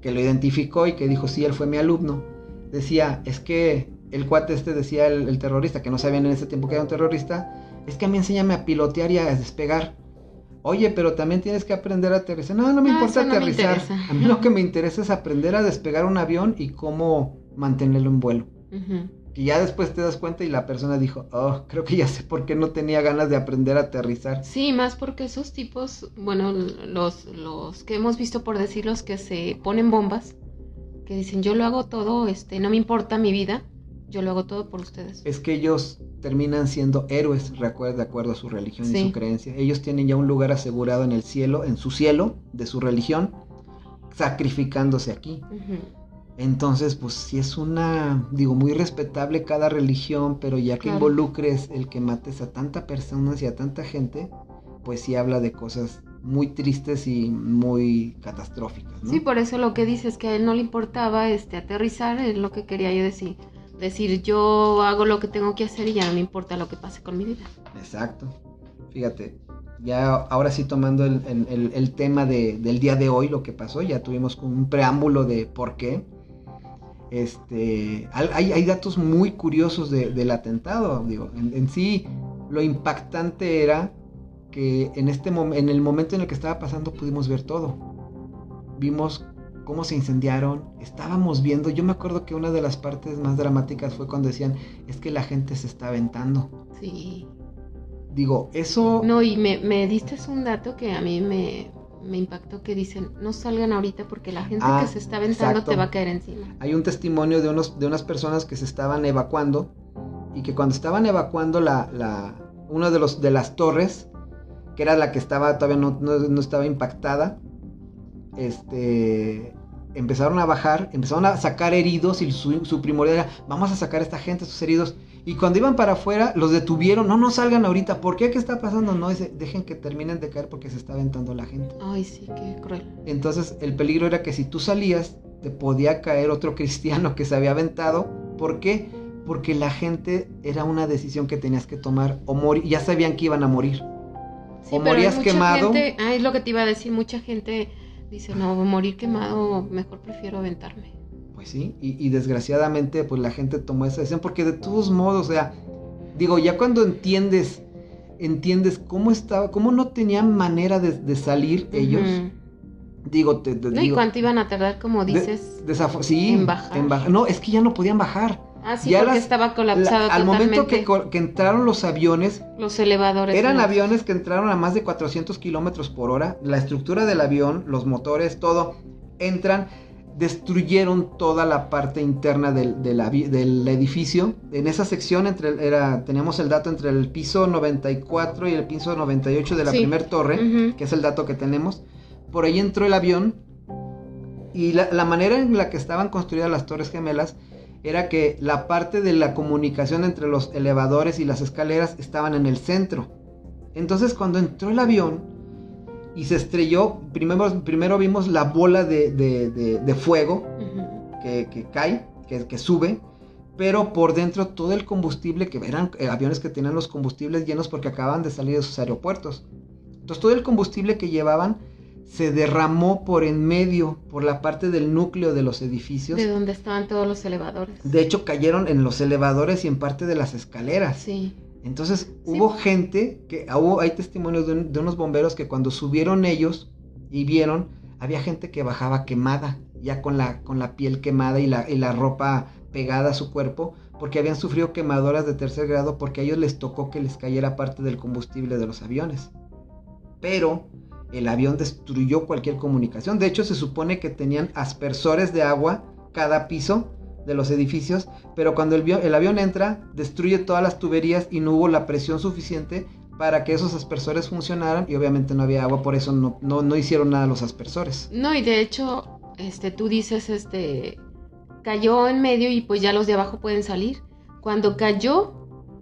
que lo identificó y que dijo, sí, él fue mi alumno, decía, es que el cuate este decía el, terrorista, que no sabían en ese tiempo que era un terrorista, es que a mí enséñame a pilotear y a despegar. Oye, pero también tienes que aprender a aterrizar. No, no me ah, importa aterrizar. a mí lo que me interesa es aprender a despegar un avión y cómo mantenerlo en vuelo. Que ya después te das cuenta y la persona dijo, oh, creo que ya sé por qué no tenía ganas de aprender a aterrizar. Sí, más porque esos tipos, bueno, los, los que hemos visto por decir los que se ponen bombas, que dicen yo lo hago todo, este, no me importa mi vida, yo lo hago todo por ustedes. Es que ellos terminan siendo héroes, de acuerdo a su religión y su creencia. Ellos tienen ya un lugar asegurado en el cielo, en su cielo de su religión, sacrificándose aquí. Entonces, pues sí es una, digo, muy respetable cada religión, pero ya que involucres el que mates a tanta personas y a tanta gente, pues sí habla de cosas muy tristes y muy catastróficas. Sí, por eso lo que dices que a él no le importaba este aterrizar, es lo que quería yo decir decir yo hago lo que tengo que hacer y ya no me importa lo que pase con mi vida. Exacto. Fíjate, ya ahora sí tomando el, tema del día de hoy, lo que pasó, ya tuvimos un preámbulo de por qué. Este, hay, hay datos muy curiosos del atentado. Digo, en, sí, lo impactante era que en, este en el momento en el que estaba pasando pudimos ver todo. Vimos cómo se incendiaron, estábamos viendo, yo me acuerdo que una de las partes más dramáticas fue cuando decían, es que la gente se está aventando. Sí. Digo, eso... No, y me, me diste un dato que a mí me, me impactó, que dicen, no salgan ahorita porque la gente que ah, se está aventando te va a caer encima. Hay un testimonio de, unos, de unas personas que se estaban evacuando y que cuando estaban evacuando la, la, una de, los, de las torres, que era la que estaba todavía no, no estaba impactada, este, empezaron a bajar, empezaron a sacar heridos y su, su primordial era, vamos a sacar a esta gente, sus heridos. Y cuando iban para afuera, los detuvieron, no, no salgan ahorita, ¿por qué? ¿Qué está pasando? No, dice, dejen que terminen de caer porque se está aventando la gente. Ay, sí, qué cruel. Entonces, el peligro era que si tú salías, te podía caer otro *laughs* cristiano que se había aventado. ¿Por qué? Porque la gente era una decisión que tenías que tomar o morir, ya sabían que iban a morir. o morías quemado. ah, es lo que te iba a decir, mucha gente Dice, no, morir quemado, mejor prefiero aventarme. Pues sí, y, desgraciadamente pues la gente tomó esa decisión porque de todos modos, o sea, digo, ya cuando entiendes, entiendes cómo estaba, cómo no tenían manera de, salir ellos. Digo, te, ¿Y cuánto iban a tardar, como dices? sí, en bajar. No, es que ya no podían bajar. Ah, sí, porque estaba colapsado. al momento que, entraron los aviones. Los elevadores. Eran aviones que entraron a más de 400 kilómetros por hora. La estructura del avión, los motores, todo. Entran, destruyeron toda la parte interna del, del, edificio. En esa sección entre, era, teníamos el dato entre el piso 94 y el piso 98 de la primera torre, que es el dato que tenemos. Por ahí entró el avión. Y la, la manera en la que estaban construidas las torres gemelas era que la parte de la comunicación entre los elevadores y las escaleras estaban en el centro. Entonces cuando entró el avión y se estrelló, primero, primero vimos la bola de, fuego que, cae, que, sube, pero por dentro todo el combustible, que eran eh, aviones que tenían los combustibles llenos porque acaban de salir de sus aeropuertos. Entonces todo el combustible que llevaban se derramó por en medio, por la parte del núcleo de los edificios. De donde estaban todos los elevadores. De hecho, cayeron en los elevadores y en parte de las escaleras. Sí. Entonces, hubo gente que, hubo, hay testimonios de, unos bomberos que cuando subieron ellos y vieron, había gente que bajaba quemada, ya con la, con la piel quemada y la, y la ropa pegada a su cuerpo, porque habían sufrido quemadoras de tercer grado porque a ellos les tocó que les cayera parte del combustible de los aviones. Pero el avión destruyó cualquier comunicación. De hecho, se supone que tenían aspersores de agua cada piso de los edificios, pero cuando el, avión entra, destruye todas las tuberías y no hubo la presión suficiente para que esos aspersores funcionaran y obviamente no había agua, por eso no, no, hicieron nada los aspersores. No, y de hecho, este, tú dices, este, cayó en medio y pues ya los de abajo pueden salir. Cuando cayó,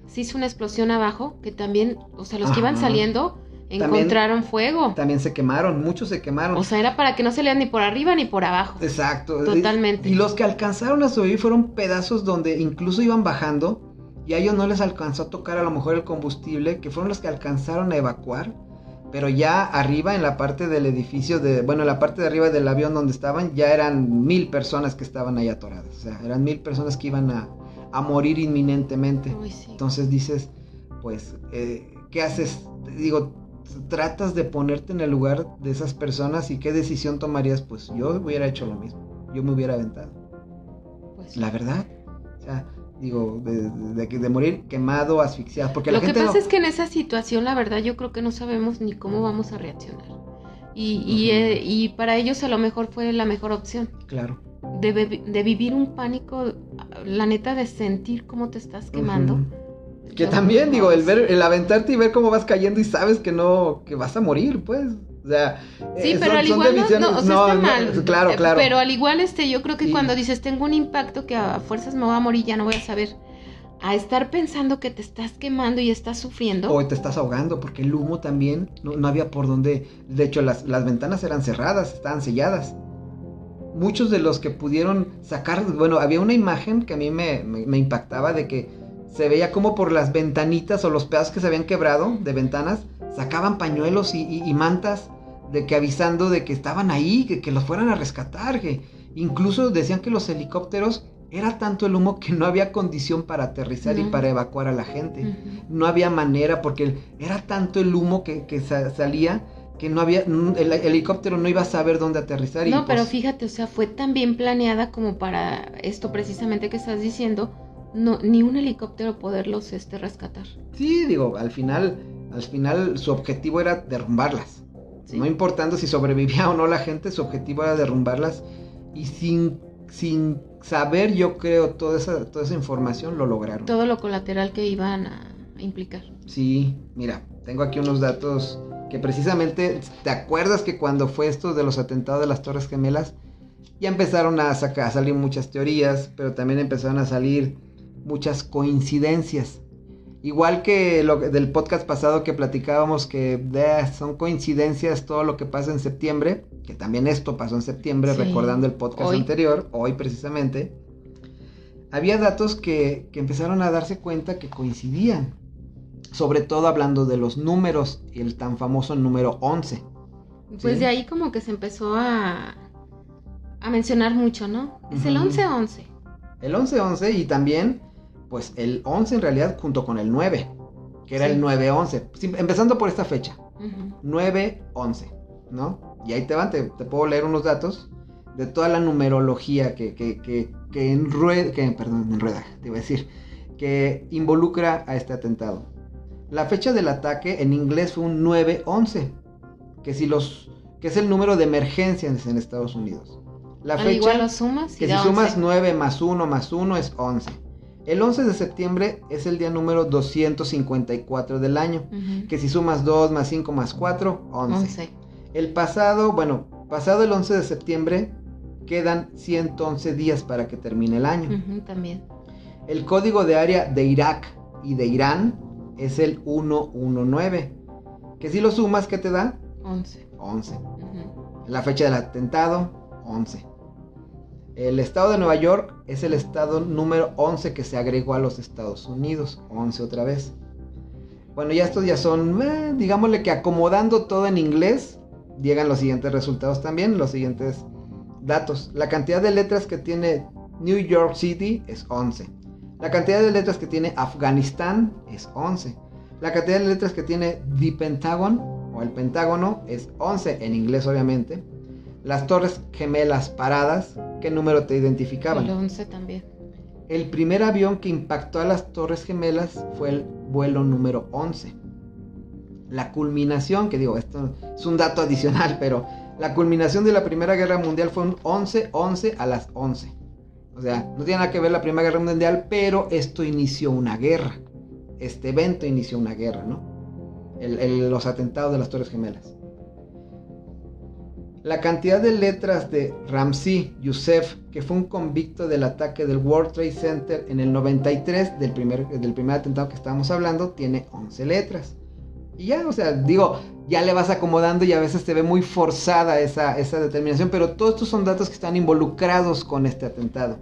se hizo una explosión abajo, que también, o sea, los que iban saliendo encontraron fuego. También se quemaron, muchos se quemaron. O sea, era para que no se lean ni por arriba ni por abajo. Exacto. Totalmente. Y, los que alcanzaron a sobrevivir fueron pedazos donde incluso iban bajando y a ellos no les alcanzó a tocar a lo mejor el combustible, que fueron los que alcanzaron a evacuar. Pero ya arriba en la parte del edificio, de, bueno, en la parte de arriba del avión donde estaban, ya eran mil personas que estaban ahí atoradas. O sea, eran mil personas que iban a, a morir inminentemente. Entonces dices, pues, eh, ¿qué haces? Digo, tratas de ponerte en el lugar de esas personas y qué decisión tomarías, pues yo hubiera hecho lo mismo, yo me hubiera aventado. Pues, la verdad, o sea, digo, de, de, morir quemado, asfixiado, porque lo que pasa es que en esa situación, la verdad, yo creo que no sabemos ni cómo vamos a reaccionar. Y, y, eh, y para ellos a lo mejor fue la mejor opción. Claro. De, de, vivir un pánico, la neta de sentir cómo te estás quemando. Que también, digo, el ver, el aventarte y ver cómo vas cayendo y sabes que no, que vas a morir, pues. O sea, sí, eh, pero al igual no, o sea, está mal. claro, claro. Pero al igual, este, yo creo que cuando dices tengo un impacto que a fuerzas me va a morir, ya no voy a saber. A estar pensando que te estás quemando y estás sufriendo. O te estás ahogando, porque el humo también no, había por dónde. De hecho, las, las ventanas eran cerradas, estaban selladas muchos de los que pudieron sacar, bueno, había una imagen que a mí me, me, impactaba de que se veía como por las ventanitas o los pedazos que se habían quebrado de ventanas, sacaban pañuelos y, mantas de que avisando de que estaban ahí, que, que los fueran a rescatar, que incluso decían que los helicópteros era tanto el humo que no había condición para aterrizar y para evacuar a la gente. No había manera porque era tanto el humo que, que salía que no había, el, helicóptero no iba a saber dónde aterrizar. no, pero pues fíjate, o sea, fue tan bien planeada como para esto precisamente que estás diciendo, no, ni un helicóptero poderlos este, rescatar. Sí, digo, al final, al final su objetivo era derrumbarlas. No importando si sobrevivía o no la gente, su objetivo era derrumbarlas y sin, sin saber, yo creo, toda esa, toda esa información lo lograron. Todo lo colateral que iban a implicar. Sí, mira, tengo aquí unos datos que precisamente, ¿te acuerdas que cuando fue esto de los atentados de las Torres Gemelas, ya empezaron a, sacar, a salir muchas teorías, pero también empezaron a salir muchas coincidencias. Igual que lo del podcast pasado que platicábamos que son coincidencias todo lo que pasa en septiembre, que también esto pasó en septiembre, recordando el podcast anterior, hoy precisamente, había datos que, que empezaron a darse cuenta que coincidían sobre todo hablando de los números y el tan famoso número 11. Pues de ahí como que se empezó a, a mencionar mucho, ¿no? Es el 11-11. El 11-11 y también, pues el 11 en realidad junto con el 9, que era el 9-11, empezando por esta fecha, 9-11, ¿no? Y ahí te van, te, puedo leer unos datos de toda la numerología que, que, que, que, enrueda, que perdón, enrueda, te iba a decir, que involucra a este atentado. La fecha del ataque en inglés fue un 911, que, si los, que es el número de emergencias en Estados Unidos. La fecha, igual lo sumas que si sumas 9 más 1 más 1 es 11. El 11 de septiembre es el día número 254 del año, que si sumas 2 más 5 más 4, 11. El pasado, bueno, pasado el 11 de septiembre quedan 111 días para que termine el año. también. El código de área de Irak y de Irán es el 119. Que si lo sumas, ¿qué te da? 11. 11. La fecha del atentado, 11. El estado de Nueva York es el estado número 11 que se agregó a los Estados Unidos. 11 otra vez. Bueno, ya estos ya son, eh, digámosle que acomodando todo en inglés, llegan los siguientes resultados también, los siguientes datos. La cantidad de letras que tiene New York City es 11. La cantidad de letras que tiene Afganistán es 11. La cantidad de letras que tiene The Pentagon o el Pentágono es 11 en inglés obviamente. Las torres gemelas paradas, ¿qué número te identificaban? El 11 también. El primer avión que impactó a las torres gemelas fue el vuelo número 11. La culminación, que digo, esto es un dato adicional, pero la culminación de la Primera Guerra Mundial fue un 11-11 a las 11. O sea, no tiene nada que ver la Primera Guerra Mundial, pero esto inició una guerra. Este evento inició una guerra, ¿no? los atentados de las Torres Gemelas. La cantidad de letras de Ramsey Youssef, que fue un convicto del ataque del World Trade Center en el 93, del primer, del primer atentado que estábamos hablando, tiene 11 letras. Y ya, o sea, digo, ya le vas acomodando y a veces te ve muy forzada esa, esa determinación, pero todos estos son datos que están involucrados con este atentado.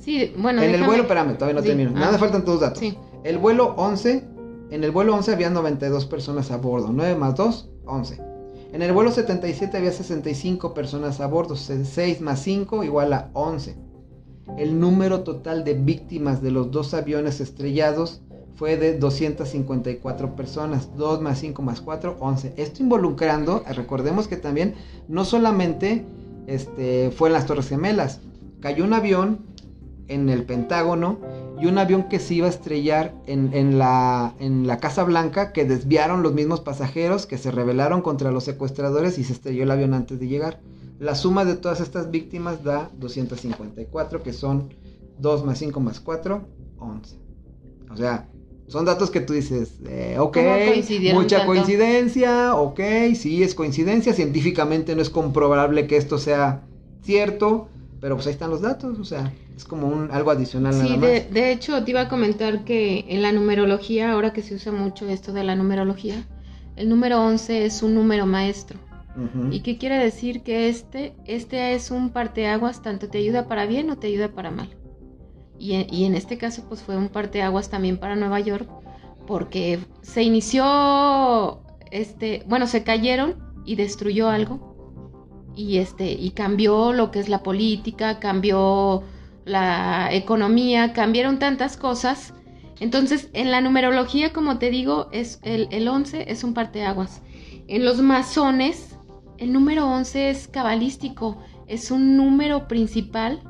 Sí, bueno. En el vuelo, espérame, todavía no termino. Nada, ah. faltan todos datos. Sí. El vuelo 11, en el vuelo 11 había 92 personas a bordo, 9 más 2, 11. En el vuelo 77 había 65 personas a bordo, 6 más 5 igual a 11. El número total de víctimas de los dos aviones estrellados fue de 254 personas, 2 más 5 más 4, 11. Esto involucrando, recordemos que también no solamente este, fue en las Torres Gemelas, cayó un avión en el Pentágono y un avión que se iba a estrellar en, la, en la Casa Blanca que desviaron los mismos pasajeros que se rebelaron contra los secuestradores y se estrelló el avión antes de llegar. La suma de todas estas víctimas da 254, que son 2 más 5 más 4, 11. O sea, son datos que tú dices, eh, ok, mucha coincidencia, ok, sí es coincidencia, científicamente no es comprobable que esto sea cierto, pero pues ahí están los datos, o sea, es como un algo adicional. Sí, de, de, hecho te iba a comentar que en la numerología, ahora que se usa mucho esto de la numerología, el número 11 es un número maestro. ¿Y qué quiere decir? Que este, este es un parteaguas, tanto te ayuda para bien o te ayuda para mal. Y, y en este caso pues fue un parteaguas también para Nueva York, porque se inició, este, bueno, se cayeron y destruyó algo y este y cambió lo que es la política, cambió la economía, cambiaron tantas cosas. Entonces, en la numerología, como te digo, es el, el 11 es un parteaguas. En los masones, el número 11 es cabalístico, es un número principal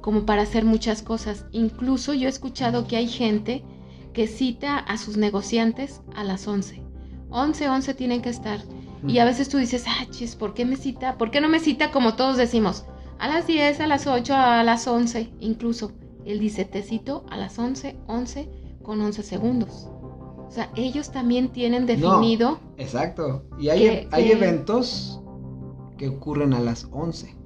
como para hacer muchas cosas. Incluso yo he escuchado que hay gente que cita a sus negociantes a las 11. 11, 11 tienen que estar. Y a veces tú dices, ah, chis, ¿por qué me cita? ¿Por qué no me cita como todos decimos? A las 10, a las 8, a las 11, incluso. Él dice, te cito a las 11, 11 con 11 segundos. O sea, ellos también tienen definido. exacto. Y hay, hay eventos que ocurren a las 11.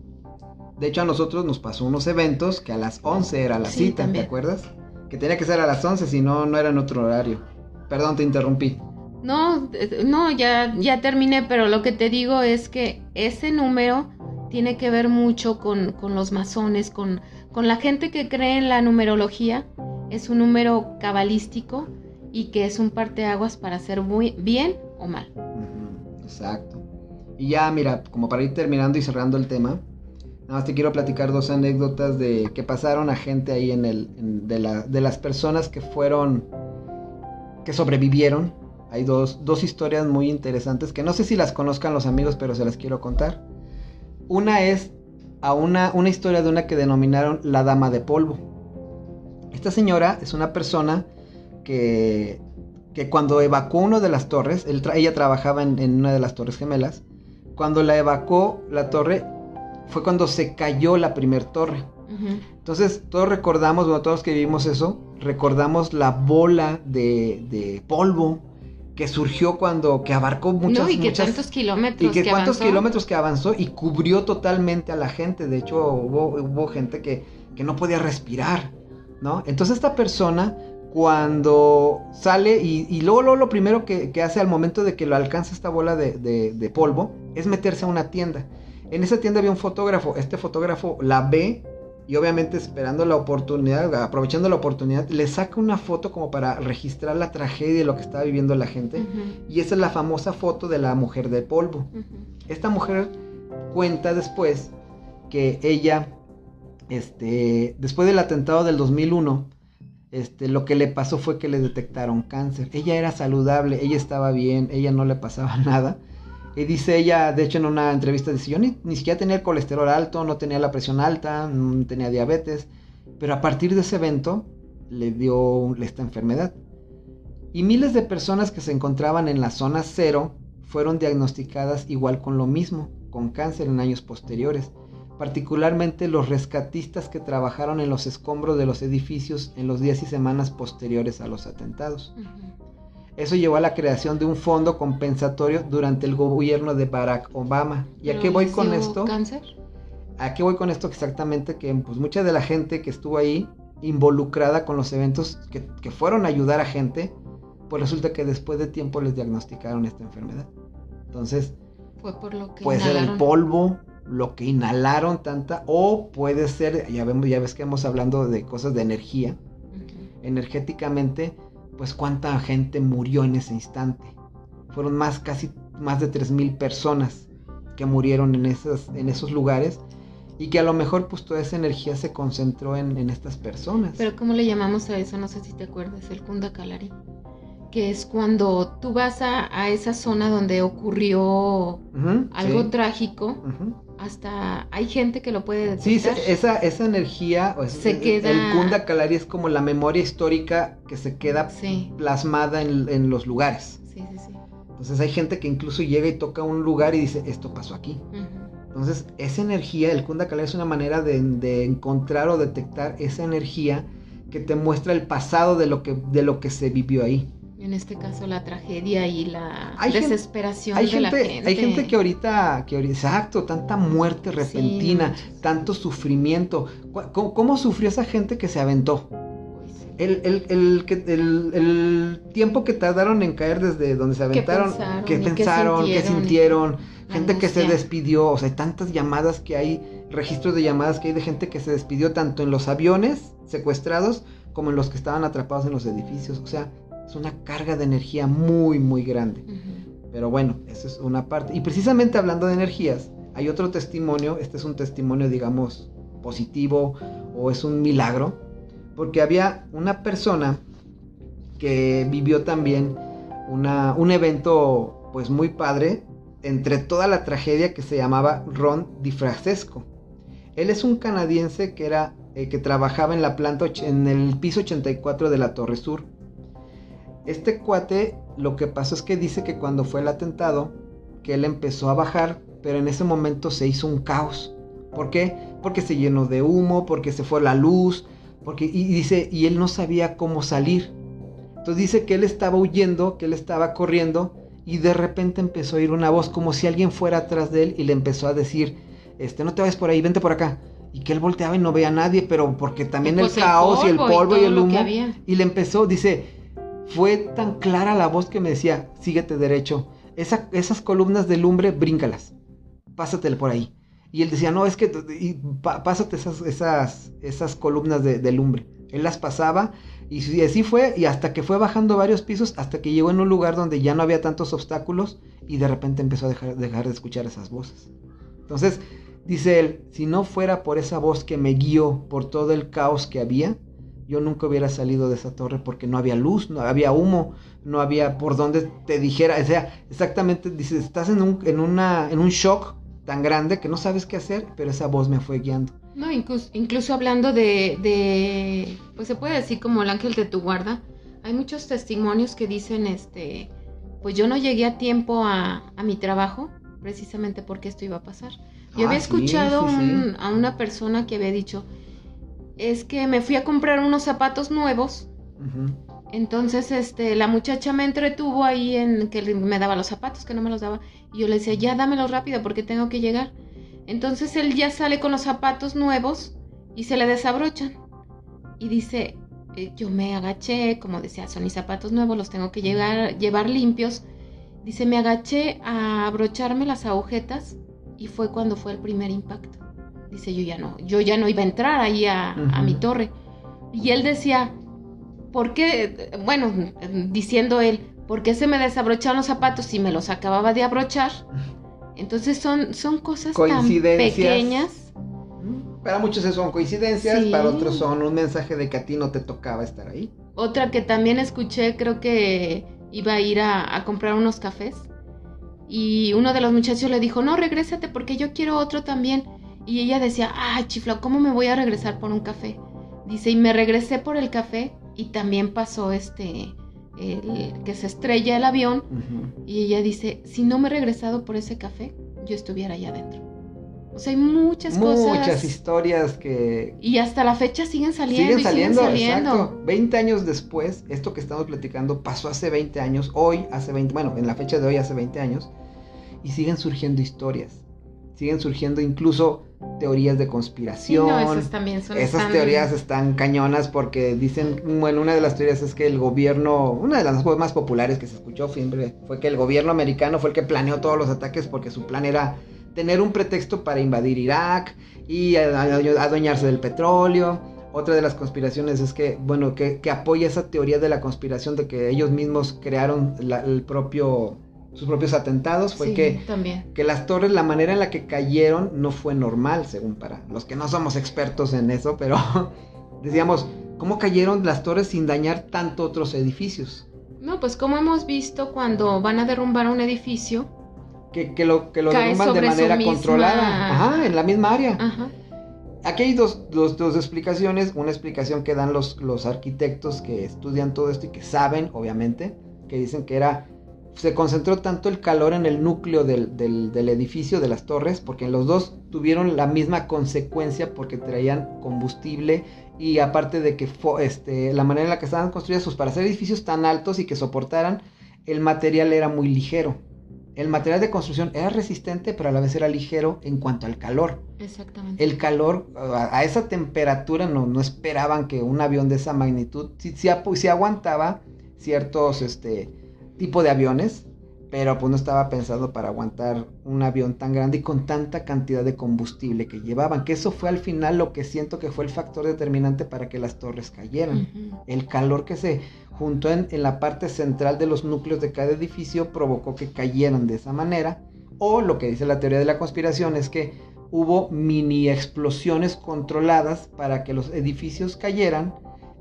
De hecho, a nosotros nos pasó unos eventos que a las 11 era la cita, ¿te acuerdas? Que tenía que ser a las 11, si no, no era en otro horario. Perdón, te interrumpí. No, no, ya, ya terminé, pero lo que te digo es que ese número tiene que ver mucho con, los masones, con, con, la gente que cree en la numerología. Es un número cabalístico y que es un parteaguas para hacer muy bien o mal. exacto. Y ya, mira, como para ir terminando y cerrando el tema, nada más te quiero platicar dos anécdotas de que pasaron a gente ahí en el, de, la, de las personas que fueron, que sobrevivieron hay dos, historias muy interesantes que no sé si las conozcan los amigos, pero se las quiero contar. Una es a una, una historia de una que denominaron la Dama de Polvo. Esta señora es una persona que, que cuando evacuó una de las torres, ella trabajaba en, una de las torres gemelas, cuando la evacuó la torre fue cuando se cayó la primer torre. Entonces todos recordamos, bueno, todos que vivimos eso, recordamos la bola de, de polvo que surgió cuando, que abarcó muchas... No, y que tantos kilómetros. Y que, cuántos kilómetros que avanzó y cubrió totalmente a la gente. De hecho, hubo, hubo gente que, que no podía respirar, ¿no? Entonces esta persona, cuando sale y, y luego, lo primero que, que, hace al momento de que lo alcanza esta bola de, de, de polvo, es meterse a una tienda. En esa tienda había un fotógrafo. Este fotógrafo la ve y obviamente esperando la oportunidad, aprovechando la oportunidad, le saca una foto como para registrar la tragedia de lo que estaba viviendo la gente. Y esa es la famosa foto de la mujer de polvo. Esta mujer cuenta después que ella, este, después del atentado del 2001, este, lo que le pasó fue que le detectaron cáncer. Ella era saludable, ella estaba bien, ella no le pasaba *laughs* nada y dice ella, de hecho en una entrevista, dice, yo ni, siquiera tenía el colesterol alto, no tenía la presión alta, no tenía diabetes, pero a partir de ese evento le dio esta enfermedad. Y miles de personas que se encontraban en la zona cero fueron diagnosticadas igual con lo mismo, con cáncer en años posteriores, particularmente los rescatistas que trabajaron en los escombros de los edificios en los días y semanas posteriores a los atentados. Eso llevó a la creación de un fondo compensatorio durante el gobierno de Barack Obama. ¿Y a qué voy con esto? cáncer? ¿A qué voy con esto exactamente? Que pues mucha de la gente que estuvo ahí involucrada con los eventos que, que fueron a ayudar a gente, pues resulta que después de tiempo les diagnosticaron esta enfermedad. Entonces, Fue por lo que puede ser el polvo, lo que inhalaron tanta, o puede ser, ya vemos, ya ves que hemos hablando de cosas de energía, energéticamente, pues cuánta gente murió en ese instante. Fueron más, casi más de 3.000 personas que murieron en, esas, en esos lugares y que a lo mejor pues toda esa energía se concentró en, en estas personas. Pero ¿cómo le llamamos a eso? No sé si te acuerdas, el Kunda Kalari. Que es cuando tú vas a, a esa zona donde ocurrió algo sí. trágico, Ujú. Hasta hay gente que lo puede Sí, detectar. se- esa, esa energía, o Se queda- el Kunda Kalari es como la memoria histórica que se queda Sí, plasmada en, en los lugares. sí, sí, sí. Entonces hay gente que incluso llega y toca un lugar y dice, esto pasó aquí. Entonces, esa energía, el Kunda Kalari es una manera de, de encontrar o detectar esa energía que te muestra el pasado de lo que, de lo que se vivió ahí. En este caso la tragedia y la Hay desesperación Hay de la gente, gente. hay gente que ahorita, que ahorita, exacto, tanta muerte repentina, Sí, tanto sufrimiento. ¿Cómo, cómo sufrió esa gente que se aventó? El, el- el el- tiempo que tardaron en caer desde donde se aventaron, que qué pensaron, que sintieron? gente que se despidió, o sea, hay tantas llamadas que hay, registros de llamadas que hay de gente que se despidió tanto en los aviones secuestrados como en los que estaban atrapados en los edificios, o sea, es una carga de energía muy, muy grande. Pero bueno, eso es una parte. Y precisamente hablando de energías, hay otro testimonio, este es un testimonio, digamos, positivo o es un milagro, porque había una persona que vivió también una, un evento pues muy padre entre toda la tragedia que se llamaba Ron Di Francesco. Él es un canadiense que era eh, que trabajaba en la planta en el piso 84 de la Torre Sur. Este cuate lo que pasó es que dice que cuando fue el atentado, que él empezó a bajar, pero en ese momento se hizo un caos. ¿Por qué? Porque se llenó de humo, porque se fue la luz, porque y dice y él no sabía cómo salir. Entonces dice que él estaba huyendo, que él estaba corriendo y de repente empezó a oír una voz como si alguien fuera atrás de él y le empezó a decir, este, no te vayas por ahí, vente por acá. Y que él volteaba y no veía a nadie, pero porque también Pues el caos y el polvo y, el humo. Y le empezó, dice, fue tan clara la voz que me decía, síguete derecho. Esa- esas columnas de lumbre, bríncalas. Pásatele por ahí. Y él decía, no, es que pásate esas, columnas de, lumbre. Él las pasaba y, sí- así fue, y hasta que fue bajando varios pisos, hasta que llegó en un lugar donde ya no había tantos obstáculos y de repente empezó a dejar de escuchar esas voces. Entonces, dice él, si no fuera por esa voz que me guió por todo el caos que había, yo nunca hubiera salido de esa torre porque no había luz, no había humo, no había por donde te dijera, o sea, exactamente, dices, estás en un, en una, en un shock tan grande que no sabes qué hacer, pero esa voz me fue guiando. No, incluso, incluso hablando de, de, pues se puede decir como el ángel de tu guarda, hay muchos testimonios que dicen, este, pues yo no llegué a tiempo a, a mi trabajo precisamente porque esto iba a pasar. Yo Ah, había sí, escuchado sí, sí. un- a una persona que había dicho, es que me fui a comprar unos zapatos nuevos, entonces este, la muchacha me entretuvo ahí en que me daba los zapatos, que no me los daba, y yo le decía, ya dámelos rápido porque tengo que llegar. Entonces él ya sale con los zapatos nuevos y se le desabronchan. Y dice, eh, yo me agaché, como decía, son mis zapatos nuevos, los tengo que llegar, llevar limpios. Dice, me agaché a abrocharme las agujetas y fue cuando fue el primer impacto. Dice, yo ya no, yo ya no iba a entrar ahí a, mi torre. Y él decía, ¿por qué? Bueno, diciendo él, ¿por qué se me desabrocharon los zapatos si me los acababa de abrochar? Entonces son, son cosas tan pequeñas. Para muchos son coincidencias, Sí. para otros son un mensaje de que a ti no te tocaba estar ahí. Otra que también escuché, creo que iba a ir a, a comprar unos cafés. Y uno de los muchachos le dijo, no, regrésate porque yo quiero otro también. Y ella decía, ah, chifla, ¿cómo me voy a regresar por un café? Dice, y me regresé por el café y también pasó este, el, que se estrella el avión. Y ella dice, si no me he regresado por ese café, yo estuviera allá adentro. O sea, hay muchas, cosas. Muchas historias que... Y hasta la fecha siguen saliendo. Siguen saliendo, exacto. 20 años después, esto que estamos platicando pasó hace 20 años, hoy hace 20, bueno, en la fecha de hoy hace 20 años, y siguen surgiendo historias. Siguen surgiendo incluso teorías de conspiración. no, esas también son Esas teorías están cañonas porque dicen, bueno, una de las teorías es que el gobierno, una de las más populares que se escuchó siempre fue que el gobierno americano fue el que planeó todos los ataques porque su plan era tener un pretexto para invadir Irak y adueñarse del petróleo. Otra de las conspiraciones es que, bueno, que, apoya esa teoría de la conspiración de que ellos mismos crearon el propio, sus propios atentados, fue que, que las torres, la manera en la que cayeron no fue normal, según para los que no somos expertos en eso, pero *laughs* decíamos, ¿cómo cayeron las torres sin dañar tanto otros edificios? No, pues como hemos visto cuando van a derrumbar un edificio, que, lo, que lo derrumban de manera controlada. Ajá, en la misma área. Aquí hay dos, dos, explicaciones. Una explicación que dan los, los arquitectos que estudian todo esto y que saben, obviamente, que dicen que era se concentró tanto el calor en el núcleo del, del, edificio, de las torres, porque los dos tuvieron la misma consecuencia porque traían combustible y aparte de que este, la manera en la que estaban construidos pues para hacer edificios tan altos y que soportaran, el material era muy ligero el material de construcción era resistente, pero a la vez era ligero en cuanto al calor. Exactamente. El calor, a, esa temperatura, no, no, esperaban que un avión de esa magnitud, sí, sí, aguantaba ciertos este, tipo de aviones, pero pues no estaba pensado para aguantar un avión tan grande y con tanta cantidad de combustible que llevaban, que eso fue al final lo que siento que fue el factor determinante para que las torres cayeran. El calor que se juntó en, la parte central de los núcleos de cada edificio provocó que cayeran de esa manera, o lo que dice la teoría de la conspiración es que hubo mini explosiones controladas para que los edificios cayeran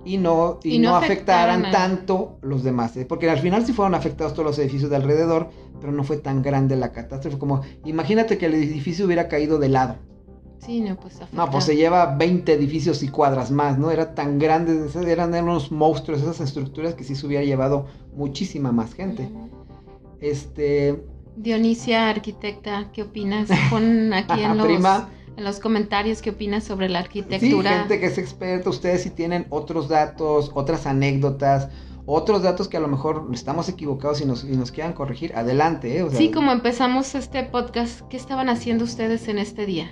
y no, y, no, afectaran, tanto los demás. ¿eh? Porque al final sí fueron afectados todos los edificios de alrededor, pero no fue tan grande la catástrofe como, imagínate que el edificio hubiera caído de lado. Sí, no, pues No, pues se lleva 20 edificios y cuadras más, ¿no? Era tan grande, eran, unos monstruos esas estructuras que sí se hubiera llevado muchísima más gente. Este... Dionisia, arquitecta, ¿qué opinas? *laughs* Pon aquí en los... Prima en los comentarios qué opinas sobre la arquitectura. Sí, gente que es experta, ustedes si tienen otros datos, otras anécdotas, otros datos que a lo mejor estamos equivocados y nos, y nos quieran corregir, adelante. ¿eh? sí, como empezamos este podcast, ¿qué estaban haciendo ustedes en este día?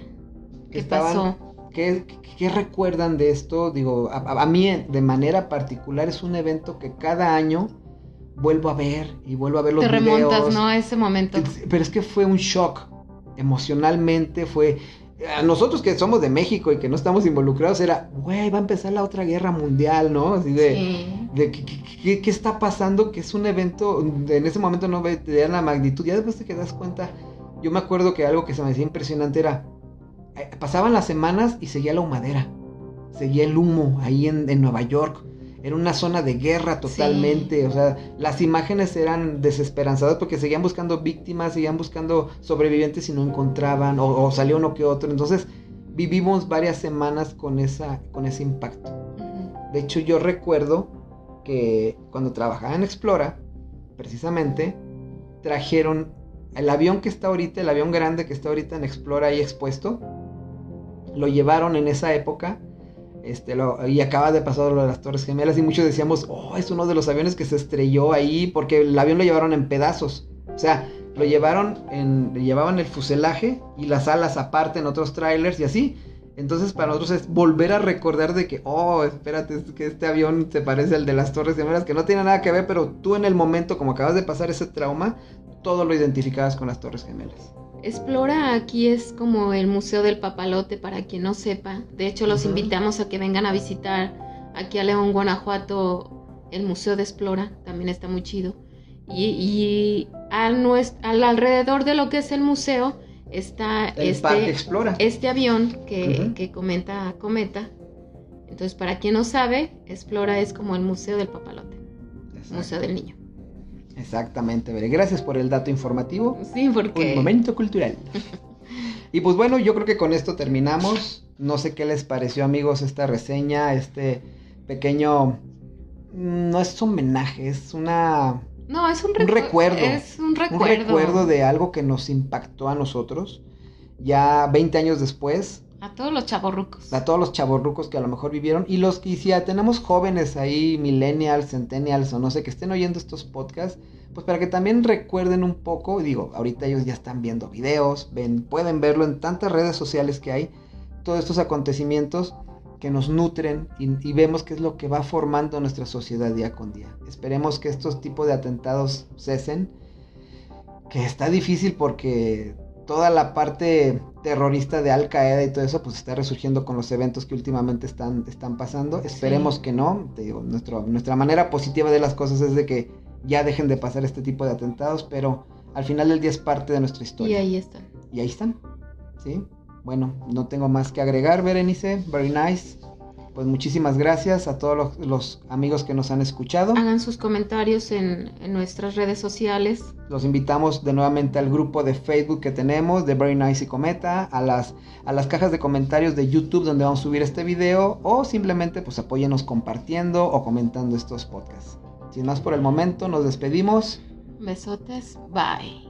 ¿Qué pasó? ¿qué, recuerdan de esto? Digo, a, a, mí de manera particular es un evento que cada año vuelvo a ver y vuelvo a ver los Te remontas, ¿no? A ese momento. Pero es que fue un shock emocionalmente, fue a nosotros que somos de México y que no estamos involucrados era, güey, va a empezar la otra guerra mundial, ¿no? Así de, de ¿qué, está pasando? Que es un evento, en ese momento no te la magnitud, ya después te quedas cuenta, yo me acuerdo que algo que se me hacía impresionante era, eh, pasaban las semanas y seguía la humadera, seguía el humo ahí en, en Nueva York, era una zona de guerra totalmente, o sea, las imágenes eran desesperanzadas porque seguían buscando víctimas, seguían buscando sobrevivientes y no encontraban, o, salió uno que otro, entonces vivimos varias semanas con, esa, con ese impacto. De hecho, yo recuerdo que cuando trabajaba en Explora, precisamente, trajeron el avión que está ahorita, el avión grande que está ahorita en Explora ahí expuesto, lo llevaron en esa época este, y acaba de pasar lo de las Torres Gemelas y muchos decíamos, oh, es uno de los aviones que se estrelló ahí porque el avión lo llevaron en pedazos. O sea, lo llevaron en, llevaban el fuselaje y las alas aparte en otros trailers y así. Entonces para nosotros es volver a recordar de que, oh, espérate, que este avión se parece al de las Torres Gemelas, que no tiene nada que ver, pero tú en el momento, como acabas de pasar ese trauma, todo lo identificabas con las Torres Gemelas. Explora aquí es como el Museo del Papalote para quien no sepa. De hecho, los invitamos a que vengan a visitar aquí a León, Guanajuato, el Museo de Explora. También está muy chido. Y, al, alrededor de lo que es el museo está este, este avión que, que comenta Cometa. Entonces, para quien no sabe, Explora es como el Museo del Papalote, Museo del Niño. Exactamente, Veré. Gracias por el dato informativo. Sí, porque. Un momento cultural. *laughs* y pues bueno, yo creo que con esto terminamos. No sé qué les pareció, amigos, esta reseña, este pequeño. No es homenaje, es una. No, es un, recuerdo. Es un recuerdo. Un recuerdo de algo que nos impactó a nosotros. ya 20 años después. A todos los chavorrucos. A todos los chavorrucos que a lo mejor vivieron. Y los que, si ya tenemos jóvenes ahí, millennials, centennials o no sé, que estén oyendo estos podcasts, pues para que también recuerden un poco, digo, ahorita ellos ya están viendo videos, ven, pueden verlo en tantas redes sociales que hay, todos estos acontecimientos que nos nutren y, vemos qué es lo que va formando nuestra sociedad día con día. Esperemos que estos tipos de atentados cesen, que está difícil porque toda la parte terrorista de Al Qaeda y todo eso pues está resurgiendo con los eventos que últimamente están, están pasando. Esperemos que no. Te digo, nuestro, nuestra manera positiva de las cosas es de que ya dejen de pasar este tipo de atentados, pero al final del día es parte de nuestra historia. Y ahí están. Y ahí están. ¿Sí? Bueno, no tengo más que agregar, Berenice. Very nice. Pues muchísimas gracias a todos los, amigos que nos han escuchado. Hagan sus comentarios en, nuestras redes sociales. Los invitamos de nuevamente al grupo de Facebook que tenemos de Very Nice y Cometa, a las, a las cajas de comentarios de YouTube donde vamos a subir este video o simplemente pues apóyenos compartiendo o comentando estos podcasts. Sin más por el momento, nos despedimos. Besotes, bye.